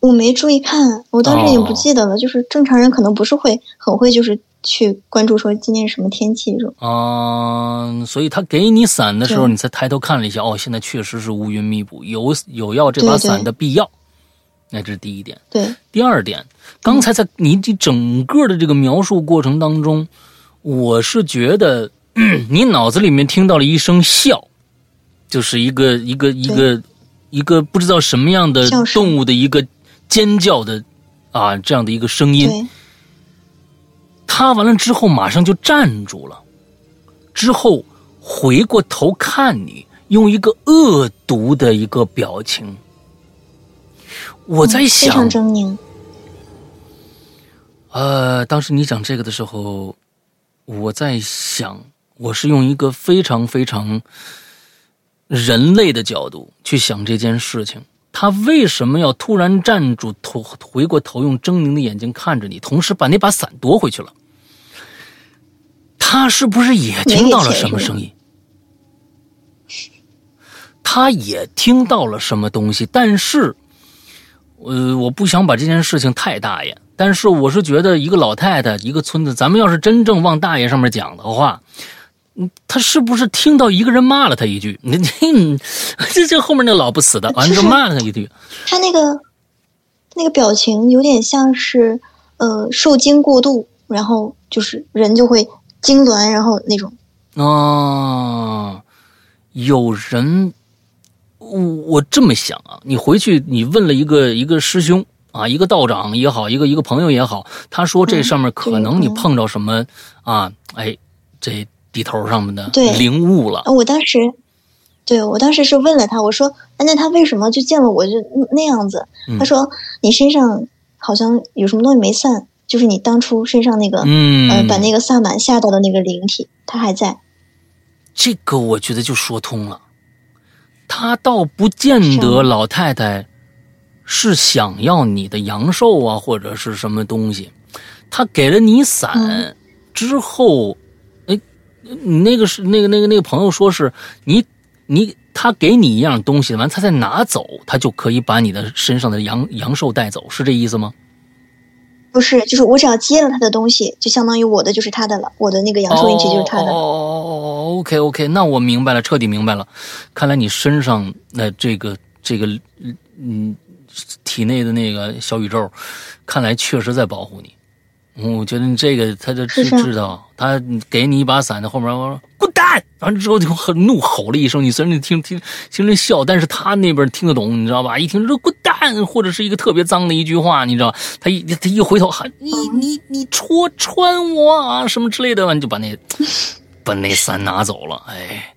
我没注意看，我当时已经不哦记得了。就是正常人可能不是会很会，就是去关注说今天是什么天气这种。啊、所以他给你伞的时候，你才抬头看了一下，哦，现在确实是乌云密布，有有要这把伞的必要。那这是第一点。对，第二点，刚才在你这整个的这个描述过程当中，我是觉得你脑子里面听到了一声笑，就是一个一个一个一个不知道什么样的动物的一个尖叫的啊这样的一个声音。他完了之后马上就站住了，之后回过头看你，用一个恶毒的一个表情。我在嗯非想，常狰狞。呃，当时你讲这个的时候，我在想，我是用一个非常非常人类的角度去想这件事情。他为什么要突然站住头，回过头用狰狞的眼睛看着你，同时把那把伞夺回去了？他是不是也听到了什么声音？他也听到了什么东西，但是，呃，我不想把这件事情太大爷。但是我是觉得，一个老太太，一个村子，咱们要是真正往大爷上面讲的话，嗯，他是不是听到一个人骂了他一句？你这 这这后面那老不死的，完了就骂了他一句。他那个那个表情有点像是呃受惊过度，然后就是人就会痉挛，然后那种。哦，有人，我我这么想啊，你回去你问了一个一个师兄啊，一个道长也好，一个一个朋友也好，他说这上面可能你碰着什么啊，哎，这地头上面的对灵物了啊，我当时，对我当时是问了他，我说，哎那他为什么就见了我就那样子？嗯他说你身上好像有什么东西没散，就是你当初身上那个，嗯，呃，把那个萨满吓到的那个灵体，他还在。这个我觉得就说通了，他倒不见得啊老太太是想要你的阳寿啊，或者是什么东西，他给了你伞、嗯。之后，哎，你那个是那个那个那个朋友说是你你他给你一样东西，完他再拿走，他就可以把你的身上的阳阳寿带走，是这意思吗？不是，就是我只要接了他的东西，就相当于我的就是他的了，我的那个阳寿运气就是他的。哦哦哦，OK OK，那我明白了，彻底明白了。看来你身上那这个这个嗯体内的那个小宇宙，看来确实在保护你。嗯我觉得你这个他就知知道，他给你一把伞在后面，我说滚蛋，完了之后就很怒吼了一声。你虽然你听听听着笑，但是他那边听得懂，你知道吧？一听说滚蛋，或者是一个特别脏的一句话，你知道，他一他一回头喊你你你戳穿我啊什么之类的，完就把那把那伞拿走了。哎，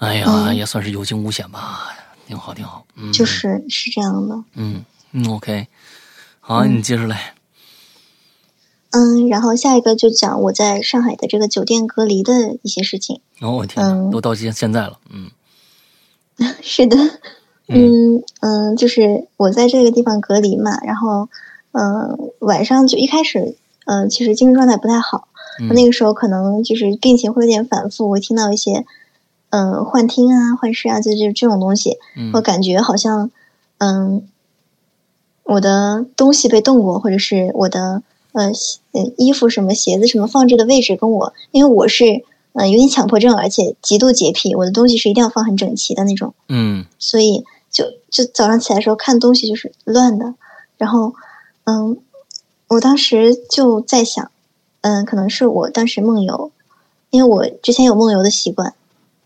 哎呀，嗯也算是有惊无险吧，挺好挺好。嗯，就是是这样的。嗯嗯，OK，好，你接着来。嗯，然后下一个就讲我在上海的这个酒店隔离的一些事情。哦，我天，嗯。都到现现在了，嗯。是的，嗯。嗯，就是我在这个地方隔离嘛，然后嗯、晚上就一开始嗯、呃其实精神状态不太好，嗯。那个时候可能就是病情会有点反复，我听到一些嗯、呃幻听啊、幻视啊，就就这种东西，嗯。我感觉好像嗯我的东西被动过，或者是我的呃鞋呃衣服什么鞋子什么放置的位置跟我，因为我是。嗯，有点强迫症，而且极度洁癖，我的东西是一定要放很整齐的那种。嗯所以就就早上起来的时候看东西就是乱的，然后嗯，我当时就在想，嗯，可能是我当时梦游，因为我之前有梦游的习惯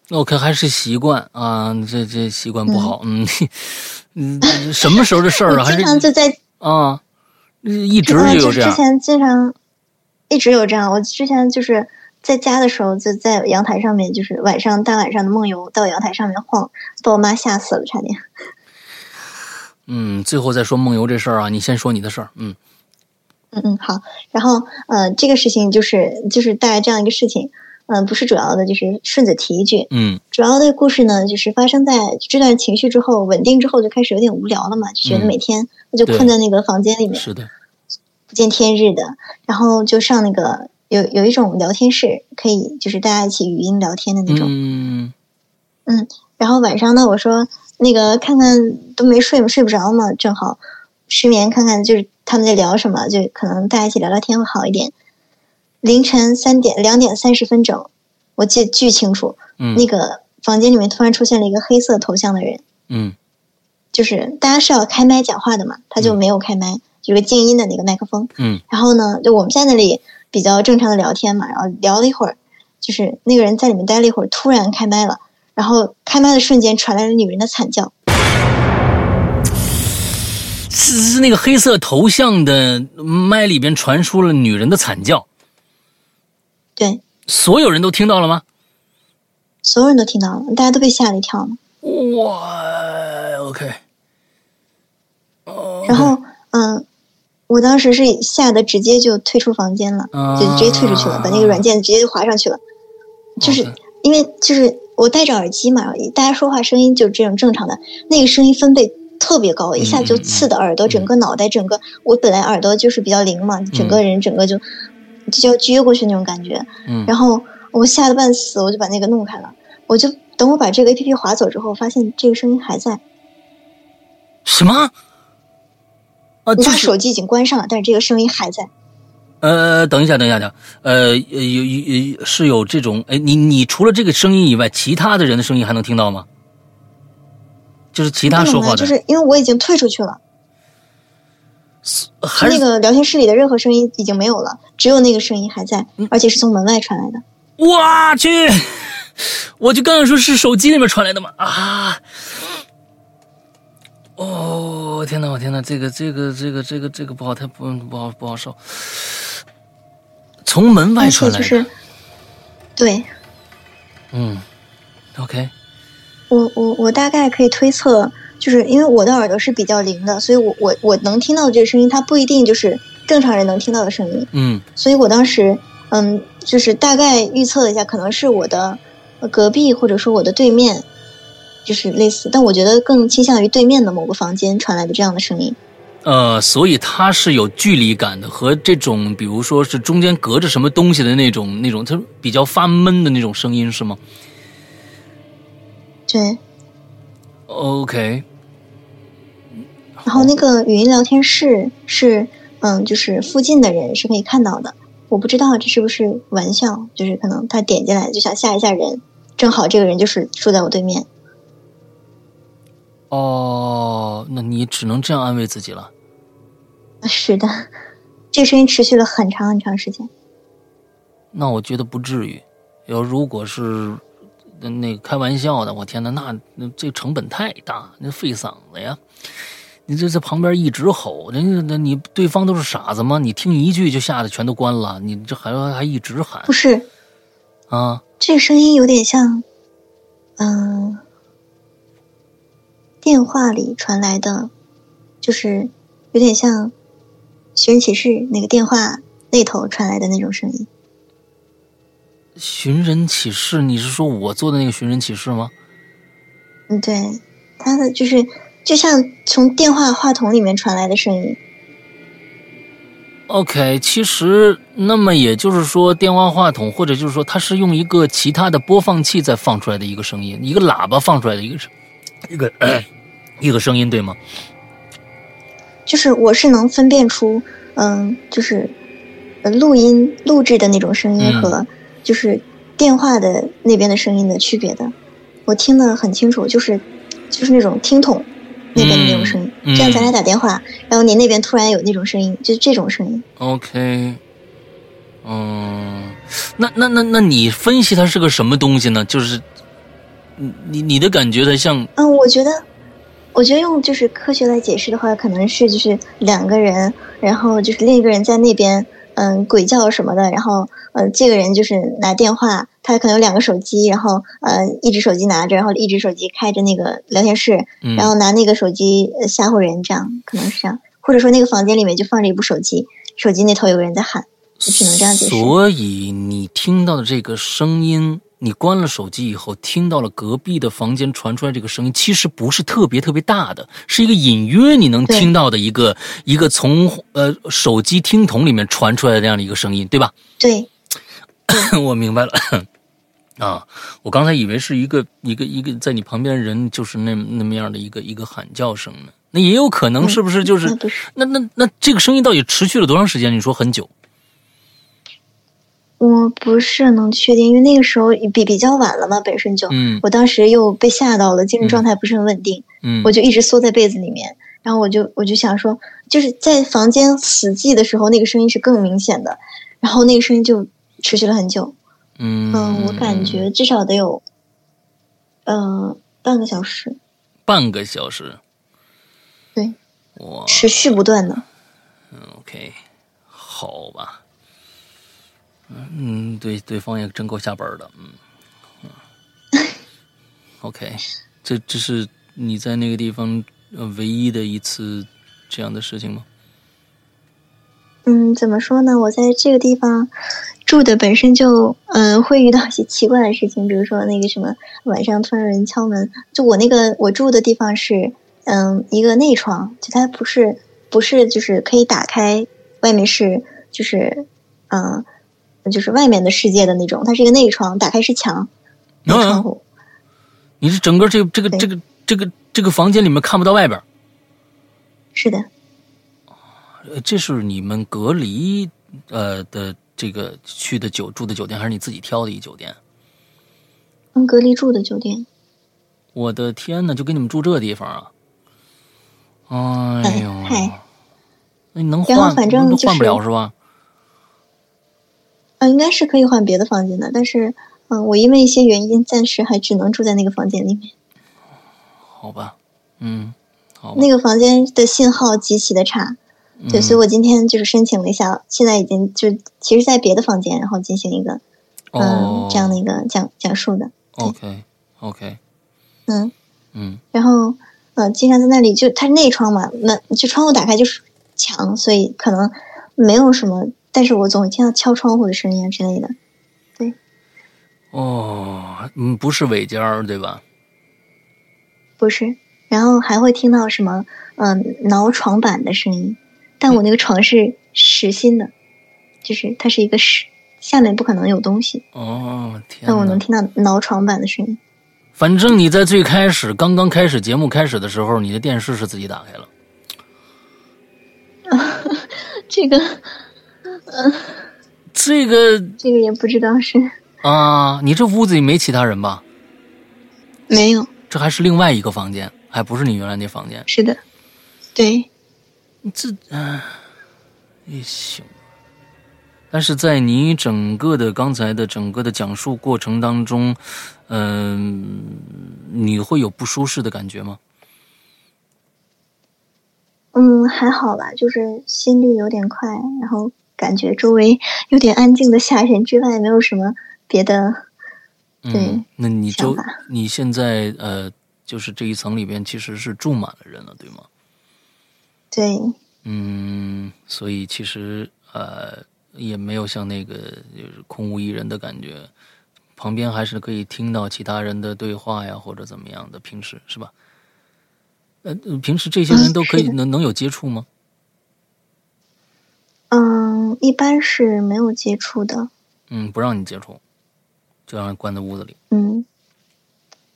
，OK，还是习惯啊，这这习惯不好，嗯 嗯，什么时候的事儿啊？还是经常就在啊，一直就有这样。之前经常一直有这样，我之前就是在家的时候，就在阳台上面，就是晚上大晚上的梦游，到阳台上面晃，把我妈吓死了，差点。嗯，最后再说梦游这事儿啊，你先说你的事儿，嗯。嗯嗯，好。然后呃，这个事情就是就是大概这样一个事情。嗯，不是主要的，就是顺嘴提一句。嗯，主要的故事呢，就是发生在这段情绪之后稳定之后，就开始有点无聊了嘛，就觉得每天就困在那个房间里面，是的，不见天日的。然后就上那个有有一种聊天室，可以就是大家一起语音聊天的那种。嗯嗯。然后晚上呢，我说那个看看都没睡嘛，睡不着嘛，正好失眠，看看就是他们在聊什么，就可能大家一起聊聊天会好一点。凌晨三点两点三十分整，我记得巨清楚。嗯，那个房间里面突然出现了一个黑色头像的人。嗯，就是大家是要开麦讲话的嘛，他就没有开麦，有个静音的那个麦克风。嗯，然后呢，就我们在那里比较正常的聊天嘛，然后聊了一会儿，就是那个人在里面待了一会儿，突然开麦了，然后开麦的瞬间传来了女人的惨叫。是是那个黑色头像的麦里边传出了女人的惨叫。对，所有人都听到了吗？所有人都听到了，大家都被吓了一跳呢。哇，OK。然后，嗯，我当时是吓得直接就退出房间了，就直接退出去了，把那个软件直接就划上去了。就是因为就是我戴着耳机嘛，大家说话声音就这种正常的，那个声音分贝特别高，一下就刺的耳朵，整个脑袋，整个我本来耳朵就是比较灵嘛，整个人整个就。就要撅过去那种感觉，嗯，然后我吓得半死，我就把那个弄开了。我就等我把这个 A P P 划走之后，发现这个声音还在。什么？啊，你把手机已经关上了，但是这个声音还在。呃，等一下，等一下，等，呃，有有是有这种，哎，你你除了这个声音以外，其他的人的声音还能听到吗？就是其他说话的，就是因为我已经退出去了。还那个聊天室里的任何声音已经没有了，只有那个声音还在，而且是从门外传来的。我去！我就刚刚说是手机里面传来的嘛啊！哦，天哪，我天哪，这个这个这个这个这个不好，太不不好不好受。从门外传来的，对，嗯，OK。我我我大概可以推测。就是因为我的耳朵是比较灵的，所以我我我能听到的这个声音，它不一定就是正常人能听到的声音。嗯，所以我当时嗯，就是大概预测了一下，可能是我的隔壁或者说我的对面，就是类似，但我觉得更倾向于对面的某个房间传来的这样的声音。呃，所以它是有距离感的，和这种比如说是中间隔着什么东西的那种那种，它比较发闷的那种声音，是吗？对。OK，然后那个语音聊天室是，嗯，就是附近的人是可以看到的。我不知道这是不是玩笑，就是可能他点进来就想吓一吓人，正好这个人就是住在我对面。哦，那你只能这样安慰自己了。是的，这个声音持续了很长很长时间。那我觉得不至于，要如果是。那那个开玩笑的，我天哪，那那这成本太大，那费嗓子呀！你这在旁边一直吼，那那你对方都是傻子吗？你听一句就吓得全都关了，你这还还一直喊？不是，啊，这个声音有点像，嗯，电话里传来的，就是有点像寻人启事那个电话那头传来的那种声音。寻人启事，你是说我做的那个寻人启事吗？嗯，对，他的就是就像从电话话筒里面传来的声音。OK，其实那么也就是说，电话话筒或者就是说，它是用一个其他的播放器在放出来的一个声音，一个喇叭放出来的一个声，一个一个声音，对吗？就是我是能分辨出，嗯，就是录音录制的那种声音和。就是电话的那边的声音的区别的，我听得很清楚，就是就是那种听筒那边的那种声音。这样咱俩打电话，然后你那边突然有那种声音，就是这种声音。OK，嗯，那那那那你分析它是个什么东西呢？就是你你你的感觉它像嗯，我觉得，我觉得用就是科学来解释的话，可能是就是两个人，然后就是另一个人在那边嗯鬼叫什么的，然后呃这个人就是拿电话，他可能有两个手机，然后呃一只手机拿着，然后一只手机开着那个聊天室，嗯然后拿那个手机呃吓唬人，这样可能是这样，或者说那个房间里面就放着一部手机，手机那头有个人在喊，就只能这样解释。所以你听到的这个声音，你关了手机以后，听到了隔壁的房间传出来这个声音，其实不是特别特别大的，是一个隐约你能听到的一个一个从呃手机听筒里面传出来的这样的一个声音，对吧？对，我明白了。啊，我刚才以为是一个一个一个在你旁边的人，就是那那么样的一个一个喊叫声呢。那也有可能嗯是不是就是。那那那这个声音到底持续了多长时间？你说很久？我不是能确定，因为那个时候比比较晚了嘛，本身就，嗯。我当时又被吓到了，精神状态不是很稳定，嗯。我就一直缩在被子里面，然后我就我就想说，就是在房间死寂的时候，那个声音是更明显的，然后那个声音就持续了很久，嗯。嗯，我感觉至少得有，嗯、半个小时，半个小时。对，哇持续不断的，，OK，好吧。嗯，对，对方也真够下本的，嗯嗯。OK，这这是你在那个地方呃唯一的一次这样的事情吗？嗯，怎么说呢？我在这个地方住的本身就，嗯、会遇到一些奇怪的事情，比如说那个什么，晚上突然有人敲门。就我那个我住的地方是，嗯，一个内窗，就它不是不是就是可以打开，外面是就是，嗯、就是外面的世界的那种，它是一个内窗，打开是墙，没有窗户。你是整个这个这个这个这个这个房间里面看不到外边儿，是的，呃这是你们隔离呃的这个去的酒住的酒店，还是你自己挑的一酒店？嗯，隔离住的酒店。我的天呐，就给你们住这地方啊！哎呦，那你能然后换？反正都换不就是了是吧？呃，应该是可以换别的房间的，但是，嗯、我因为一些原因，暂时还只能住在那个房间里面。好吧，嗯，好吧，那个房间的信号极其的差，对，嗯所以我今天就是申请了一下，现在已经就其实，在别的房间，然后进行一个嗯、哦，这样的一个讲讲述的，OK OK，嗯，嗯。然后呃，经常在那里就它是内窗嘛，门就窗户打开就是墙，所以可能没有什么，但是我总会听到敲窗户的声音啊之类的，对哦，嗯，不是尾尖儿对吧？不是，然后还会听到什么嗯、挠床板的声音，但我那个床是实心的，就是它是一个实，下面不可能有东西。哦，天但我能，听到挠床板的声音。反正你在最开始刚刚开始节目开始的时候，你的电视是自己打开了。这个 这个这个也不知道是啊，你这屋子里没其他人吧？没有，这还是另外一个房间，还不是你原来那房间。是的，对，这啊，也行。但是在你整个的刚才的整个的讲述过程当中，嗯、你会有不舒适的感觉吗？嗯，还好吧，就是心率有点快，然后感觉周围有点安静的吓人之外，没有什么别的。对嗯，那你周你现在呃，就是这一层里边其实是住满了人了，对吗？对，嗯，所以其实呃也没有像那个就是空无一人的感觉，旁边还是可以听到其他人的对话呀，或者怎么样的。平时是吧？呃，呃平时这些人嗯都可以能能有接触吗？嗯，一般是没有接触的。嗯，不让你接触，就让人关在屋子里。嗯，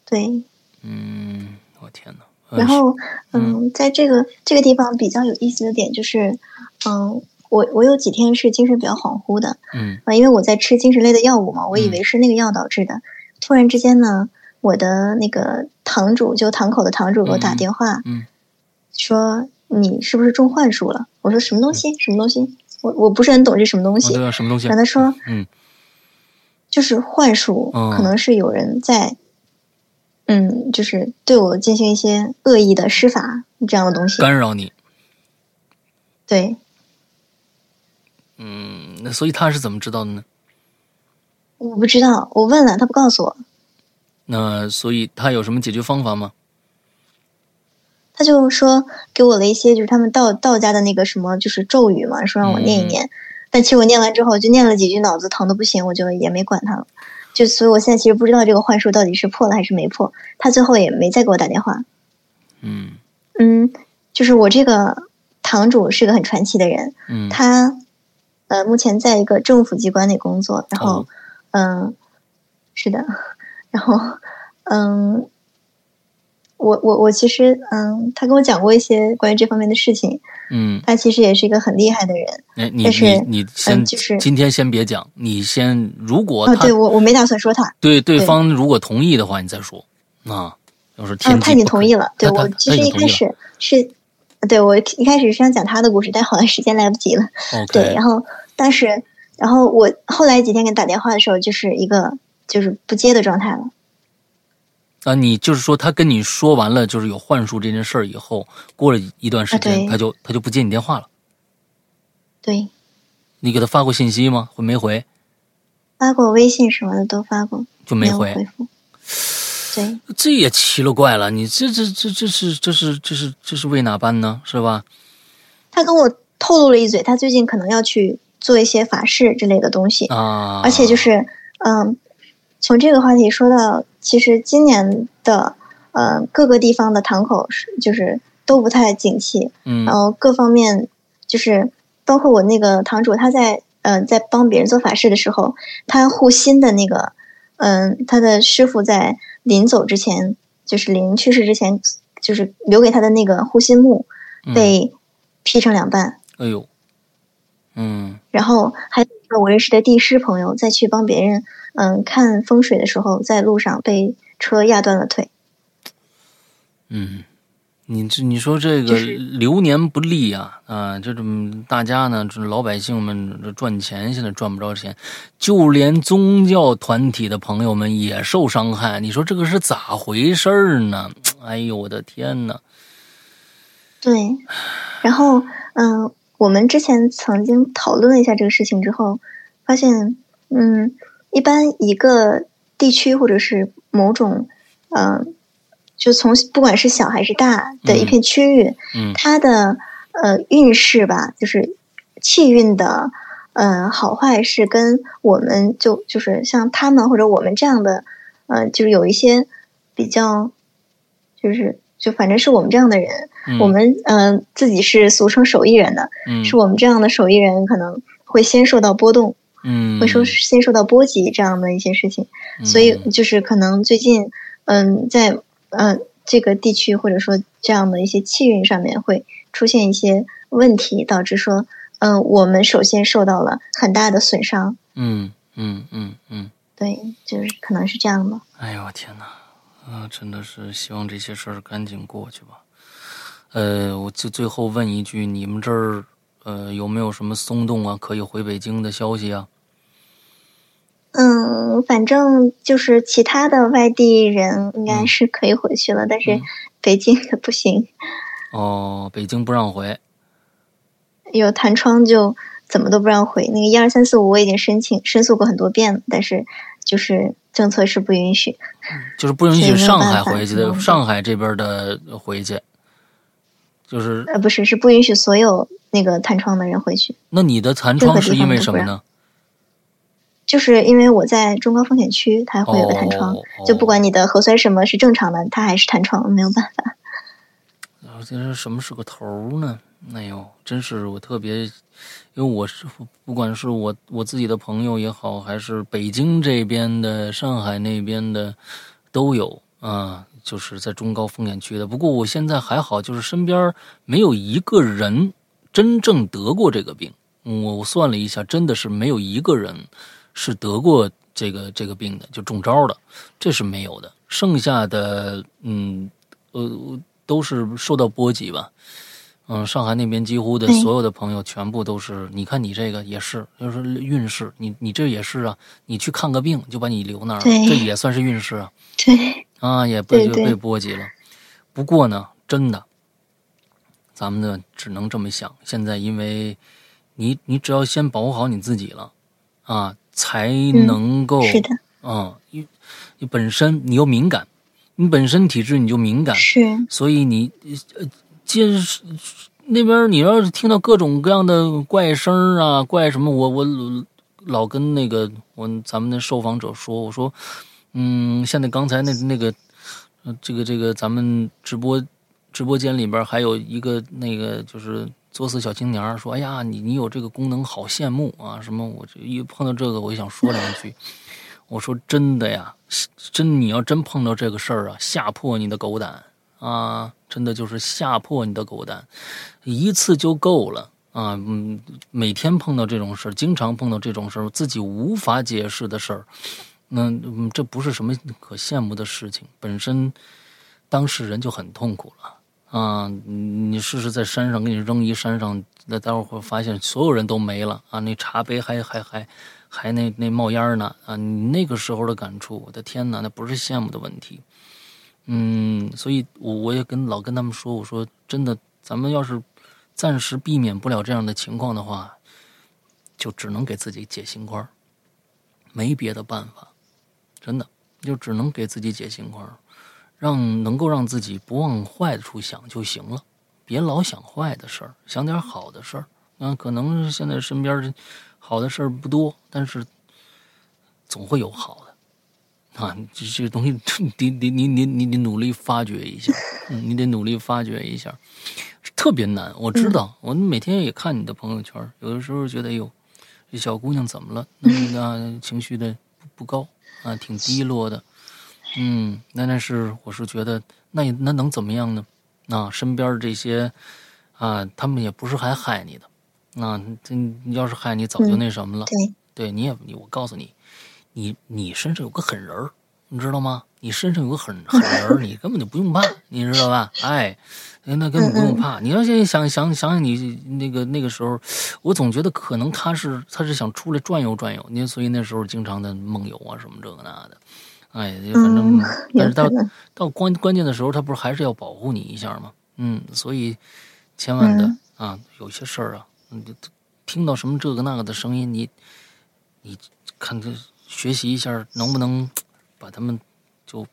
对，嗯，我天哪！呃然后，嗯嗯，在这个这个地方比较有意思的点就是，嗯，我我有几天是精神比较恍惚的，嗯啊，因为我在吃精神类的药物嘛，我以嗯为是那个药导致的。突然之间呢，我的那个堂主，就堂口的堂主给我打嗯电话，嗯说你是不是中幻术了？我说什么东西？什么东西？我我不是很懂这什么东哦，西。什么东西啊？然后他说，嗯就是幻术，嗯可能是有人在，嗯，就是对我进行一些恶意的施法这样的东西。干扰你。对。嗯，那所以他是怎么知道的呢？我不知道，我问了，他不告诉我。那所以他有什么解决方法吗？他就说给我了一些，就是他们道道家的那个什么，就是咒语嘛，说让我念一念。但其实我念完之后，就念了几句，脑子疼的不行，我就也没管他了。就所以，我现在其实不知道这个幻术到底是破了还是没破。他最后也没再给我打电话。嗯嗯，就是我这个堂主是个很传奇的人。嗯，他呃目前在一个政府机关里工作，然后嗯，是的，然后嗯。我我我其实嗯，他跟我讲过一些关于这方面的事情。嗯，他其实也是一个很厉害的人。哎，你你你先就是今天先别讲，你先如果哦，对我我没打算说他。对对方如果同意的话，你再说啊。要是嗯，他已经同意了。对我其实一开始是，对我一开始是想讲他的故事，但好像时间来不及了。对，然后当时然后我后来几天给他打电话的时候，就是一个就是不接的状态了。啊，你就是说他跟你说完了，就是有幻术这件事儿以后，过了一段时间，他就他就不接你电话了。对，你给他发过信息吗？回没回？发过微信什么的都发过，就没回。回复。对，这也奇了怪了，你这这这这是这是这是这是为哪般呢？是吧？他跟我透露了一嘴，他最近可能要去做一些法事之类的东西啊，而且就是嗯。从这个话题说到，其实今年的呃各个地方的堂口是就是都不太景气，嗯，然后各方面就是包括我那个堂主，他在呃在帮别人做法事的时候，他护心的那个嗯他的师傅在临走之前，就是临去世之前，就是留给他的那个护心木被劈成两半，哎呦，嗯，然后还有一个我认识的地师朋友再去帮别人。嗯，看风水的时候，在路上被车压断了腿。嗯，你这你说这个流年不利啊啊！这种大家呢，这老百姓们赚钱现在赚不着钱，就连宗教团体的朋友们也受伤害。你说这个是咋回事儿呢？哎呦，我的天呐！对，然后嗯，我们之前曾经讨论了一下这个事情之后，发现嗯。一般一个地区或者是某种，嗯，就从不管是小还是大的一片区域，嗯，它的呃运势吧，就是气运的，呃好坏是跟我们就就是像他们或者我们这样的，呃，就是有一些比较，就是就反正是我们这样的人，我们嗯自己是俗称手艺人的，嗯，是我们这样的手艺人可能会先受到波动。嗯，会受先受到波及这样的一些事情，所以就是可能最近，嗯，在呃这个地区或者说这样的一些气运上面会出现一些问题，导致说，嗯，我们首先受到了很大的损伤。嗯嗯嗯嗯，对，就是可能是这样的。哎呦天哪，啊，真的是希望这些事儿赶紧过去吧。呃，我就最后问一句，你们这儿呃有没有什么松动啊，可以回北京的消息啊？嗯，反正就是其他的外地人应该是可以回去了，但是北京的不行。哦，北京不让回。有弹窗就怎么都不让回。那个一二三四五我已经申请申诉过很多遍了，但是就是政策是不允许。就是不允许上海回去的，上海这边的回去。就是呃，不是，是不允许所有那个弹窗的人回去。那你的弹窗是因为什么呢？就是因为我在中高风险区，它会有个弹窗，就不管你的核酸什么是正常的，它还是弹窗，没有办法。啊这是什么是个头呢？哎呦，真是我特别，因为我是不管是我我自己的朋友也好，还是北京这边的、上海那边的，都有啊，就是在中高风险区的。不过我现在还好，就是身边没有一个人真正得过这个病。我算了一下，真的是没有一个人。是得过这个这个病的，就中招的，这是没有的。剩下的，嗯，呃，都是受到波及吧。嗯，上海那边几乎的所有的朋友全部都是，你看你这个也是，就是运势，你你这也是啊，你去看个病就把你留那儿这也算是运势啊。对，啊，也被被波及了。不过呢，真的，咱们呢只能这么想。现在因为你你只要先保护好你自己了啊，才能够是的，嗯，你你本身你又敏感，你本身体质你就敏感，是，所以你呃，就是那边你要是听到各种各样的怪声啊，怪什么，我我老跟那个我咱们的受访者说，我说，嗯，现在刚才那那个，这个这个咱们直播直播间里边还有一个那个就是作死小青年说，哎呀，你你有这个功能，好羡慕啊！什么，我就一碰到这个，我就想说两句。我说真的呀，真你要真碰到这个事儿啊，吓破你的狗胆啊！真的就是吓破你的狗胆，一次就够了啊！嗯，每天碰到这种事儿，经常碰到这种事儿，自己无法解释的事儿，那、嗯、这不是什么可羡慕的事情，本身当事人就很痛苦了。啊，你试试在山上给你扔一山上，那待会儿会发现所有人都没了啊！那茶杯还还还还那那冒烟呢啊！你那个时候的感触，我的天哪，那不是羡慕的问题。嗯，所以我我也跟老跟他们说，我说真的，咱们要是暂时避免不了这样的情况的话，就只能给自己解心宽没别的办法，真的就只能给自己解心宽让能够让自己不往坏处想就行了，别老想坏的事儿，想点好的事儿。嗯，可能现在身边好的事儿不多，但是总会有好的啊。这这个东西，你你你你你得努力发掘一下，嗯，你得努力发掘一下，特别难。我知道，我每天也看你的朋友圈，有的时候觉得，哎呦，这小姑娘怎么了？那么那，情绪的不不高啊，挺低落的。嗯，那但是我是觉得，那那能怎么样呢？啊，身边这些啊，他们也不是还害你的，那这要是害你，早就那什么了。对，对，你也你，我告诉你，你你身上有个狠人儿，你知道吗？你身上有个狠狠人儿，你根本就不用怕，你知道吧？哎，那根本不用怕。你要现在想想想想你那个那个时候，我总觉得可能他是他是想出来转悠转悠，你所以那时候经常的梦游啊什么这个那的。哎，反正，嗯但是到到关关键的时候，他不是还是要保护你一下吗？嗯，所以千万的、嗯啊，有些事儿啊，你就听到什么这个那个的声音，你你看这学习一下，能不能 把他们就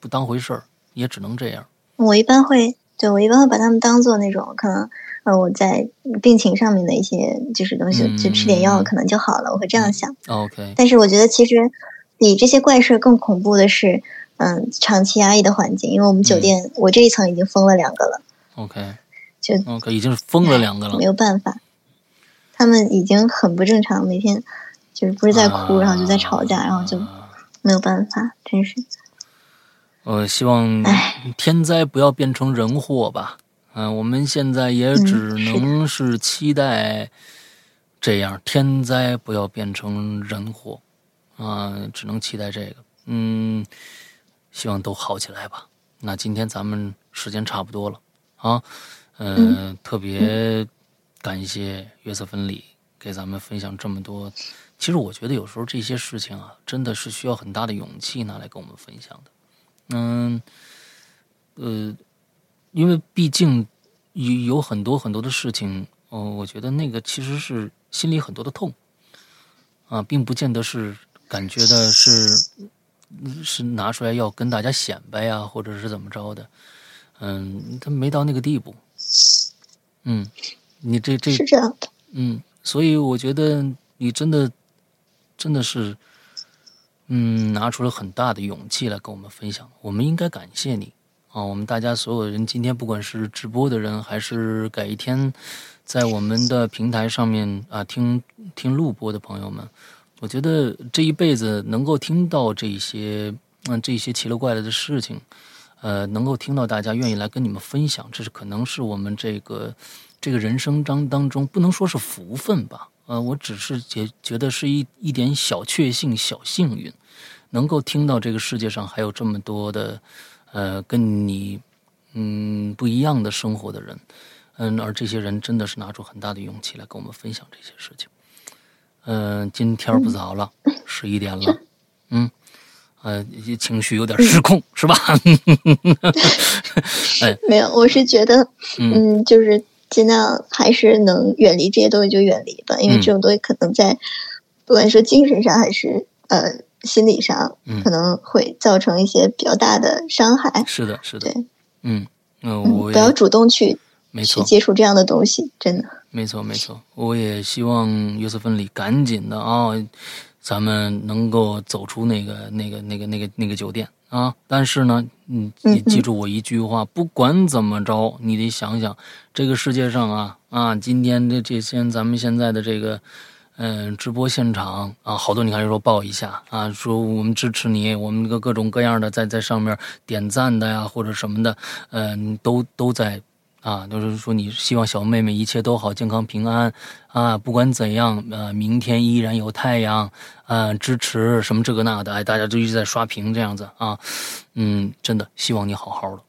不当回事儿，也只能这样。我一般会，对我一般会把他们当做那种可能，呃，我在病情上面的一些就是东西，嗯就吃点药可能就好了，我会这样想。OK，但是我觉得其实比这些怪事更恐怖的是，嗯，长期压抑的环境。因为我们酒店，我这一层已经封了两个了，OK 就 OK，已经是封了两个了没。有办法，他们已经很不正常，每天就是不是在哭，啊然后就在吵架，然后就没有办法，真是。我希望唉天灾不要变成人祸吧。嗯、我们现在也嗯只能是期待这样，天灾不要变成人祸啊、只能期待这个。嗯，希望都好起来吧。那今天咱们时间差不多了啊，呃，特别感谢约瑟芬里给咱们分享这么多。其实我觉得有时候这些事情啊，真的是需要很大的勇气拿来跟我们分享的。嗯，呃，因为毕竟有有很多很多的事情，哦，我觉得那个其实是心里很多的痛啊，并不见得是感觉的是是拿出来要跟大家显摆呀，或者是怎么着的。嗯，他没到那个地步。嗯，你这这是这样的，嗯，所以我觉得你真的真的是，嗯，拿出了很大的勇气来跟我们分享，我们应该感谢你啊！我们大家所有人今天不管是直播的人，还是改一天在我们的平台上面啊听听录播的朋友们，我觉得这一辈子能够听到这些嗯这些奇了怪了的事情，呃，能够听到大家愿意来跟你们分享，这是可能是我们这个这个人生当当中不能说是福分吧，呃，我只是觉觉得是一一点小确幸、小幸运，能够听到这个世界上还有这么多的呃跟你嗯不一样的生活的人，嗯，而这些人真的是拿出很大的勇气来跟我们分享这些事情。嗯，今天不早了，十一点了，嗯，呃，情绪有点失控，是吧？哎，没有，我是觉得，嗯，就是尽量还是能远离这些东西就远离吧，因为这种东西可能在不管说精神上还是呃心理上，可能会造成一些比较大的伤害。是的，是的，对，嗯嗯，我不要主动去。没错，接触这样的东西，真的。没错，没错。我也希望约瑟芬里赶紧的啊，咱们能够走出那个、那个、那个、那个、那个酒店啊。但是呢，你你记住我一句话，不管怎么着，你得想想这个世界上啊啊，今天的这些咱们现在的这个嗯直播现场啊，好多你看说抱一下啊，说我们支持你，我们各各种各样的在在上面点赞的呀，或者什么的，嗯，都都在。啊，就是说你希望小妹妹一切都好，健康平安啊！不管怎样，呃，明天依然有太阳，啊，支持什么这个那的，哎，大家都一直在刷屏这样子啊，嗯，真的希望你好好的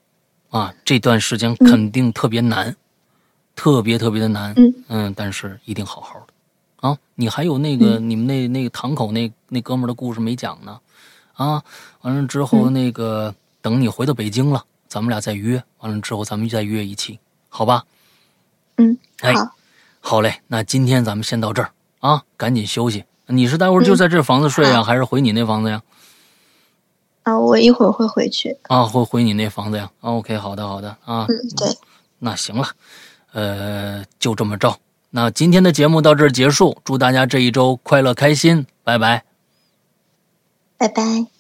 啊！这段时间肯定特别难，特别特别的难，嗯，但是一定好好的啊！你还有那个你们那那个堂口那那哥们的故事没讲呢，啊，完了之后那个等你回到北京了，咱们俩再约，完了之后咱们再约一期。好吧，嗯，好，好嘞。那今天咱们先到这儿啊，赶紧休息。你是待会儿就在这房子睡啊，还是回你那房子呀？啊，我一会儿会回去。啊，会回你那房子呀？OK，好的，好的啊。嗯，对。那行了，呃，就这么着。那今天的节目到这儿结束，祝大家这一周快乐开心，拜拜。拜拜。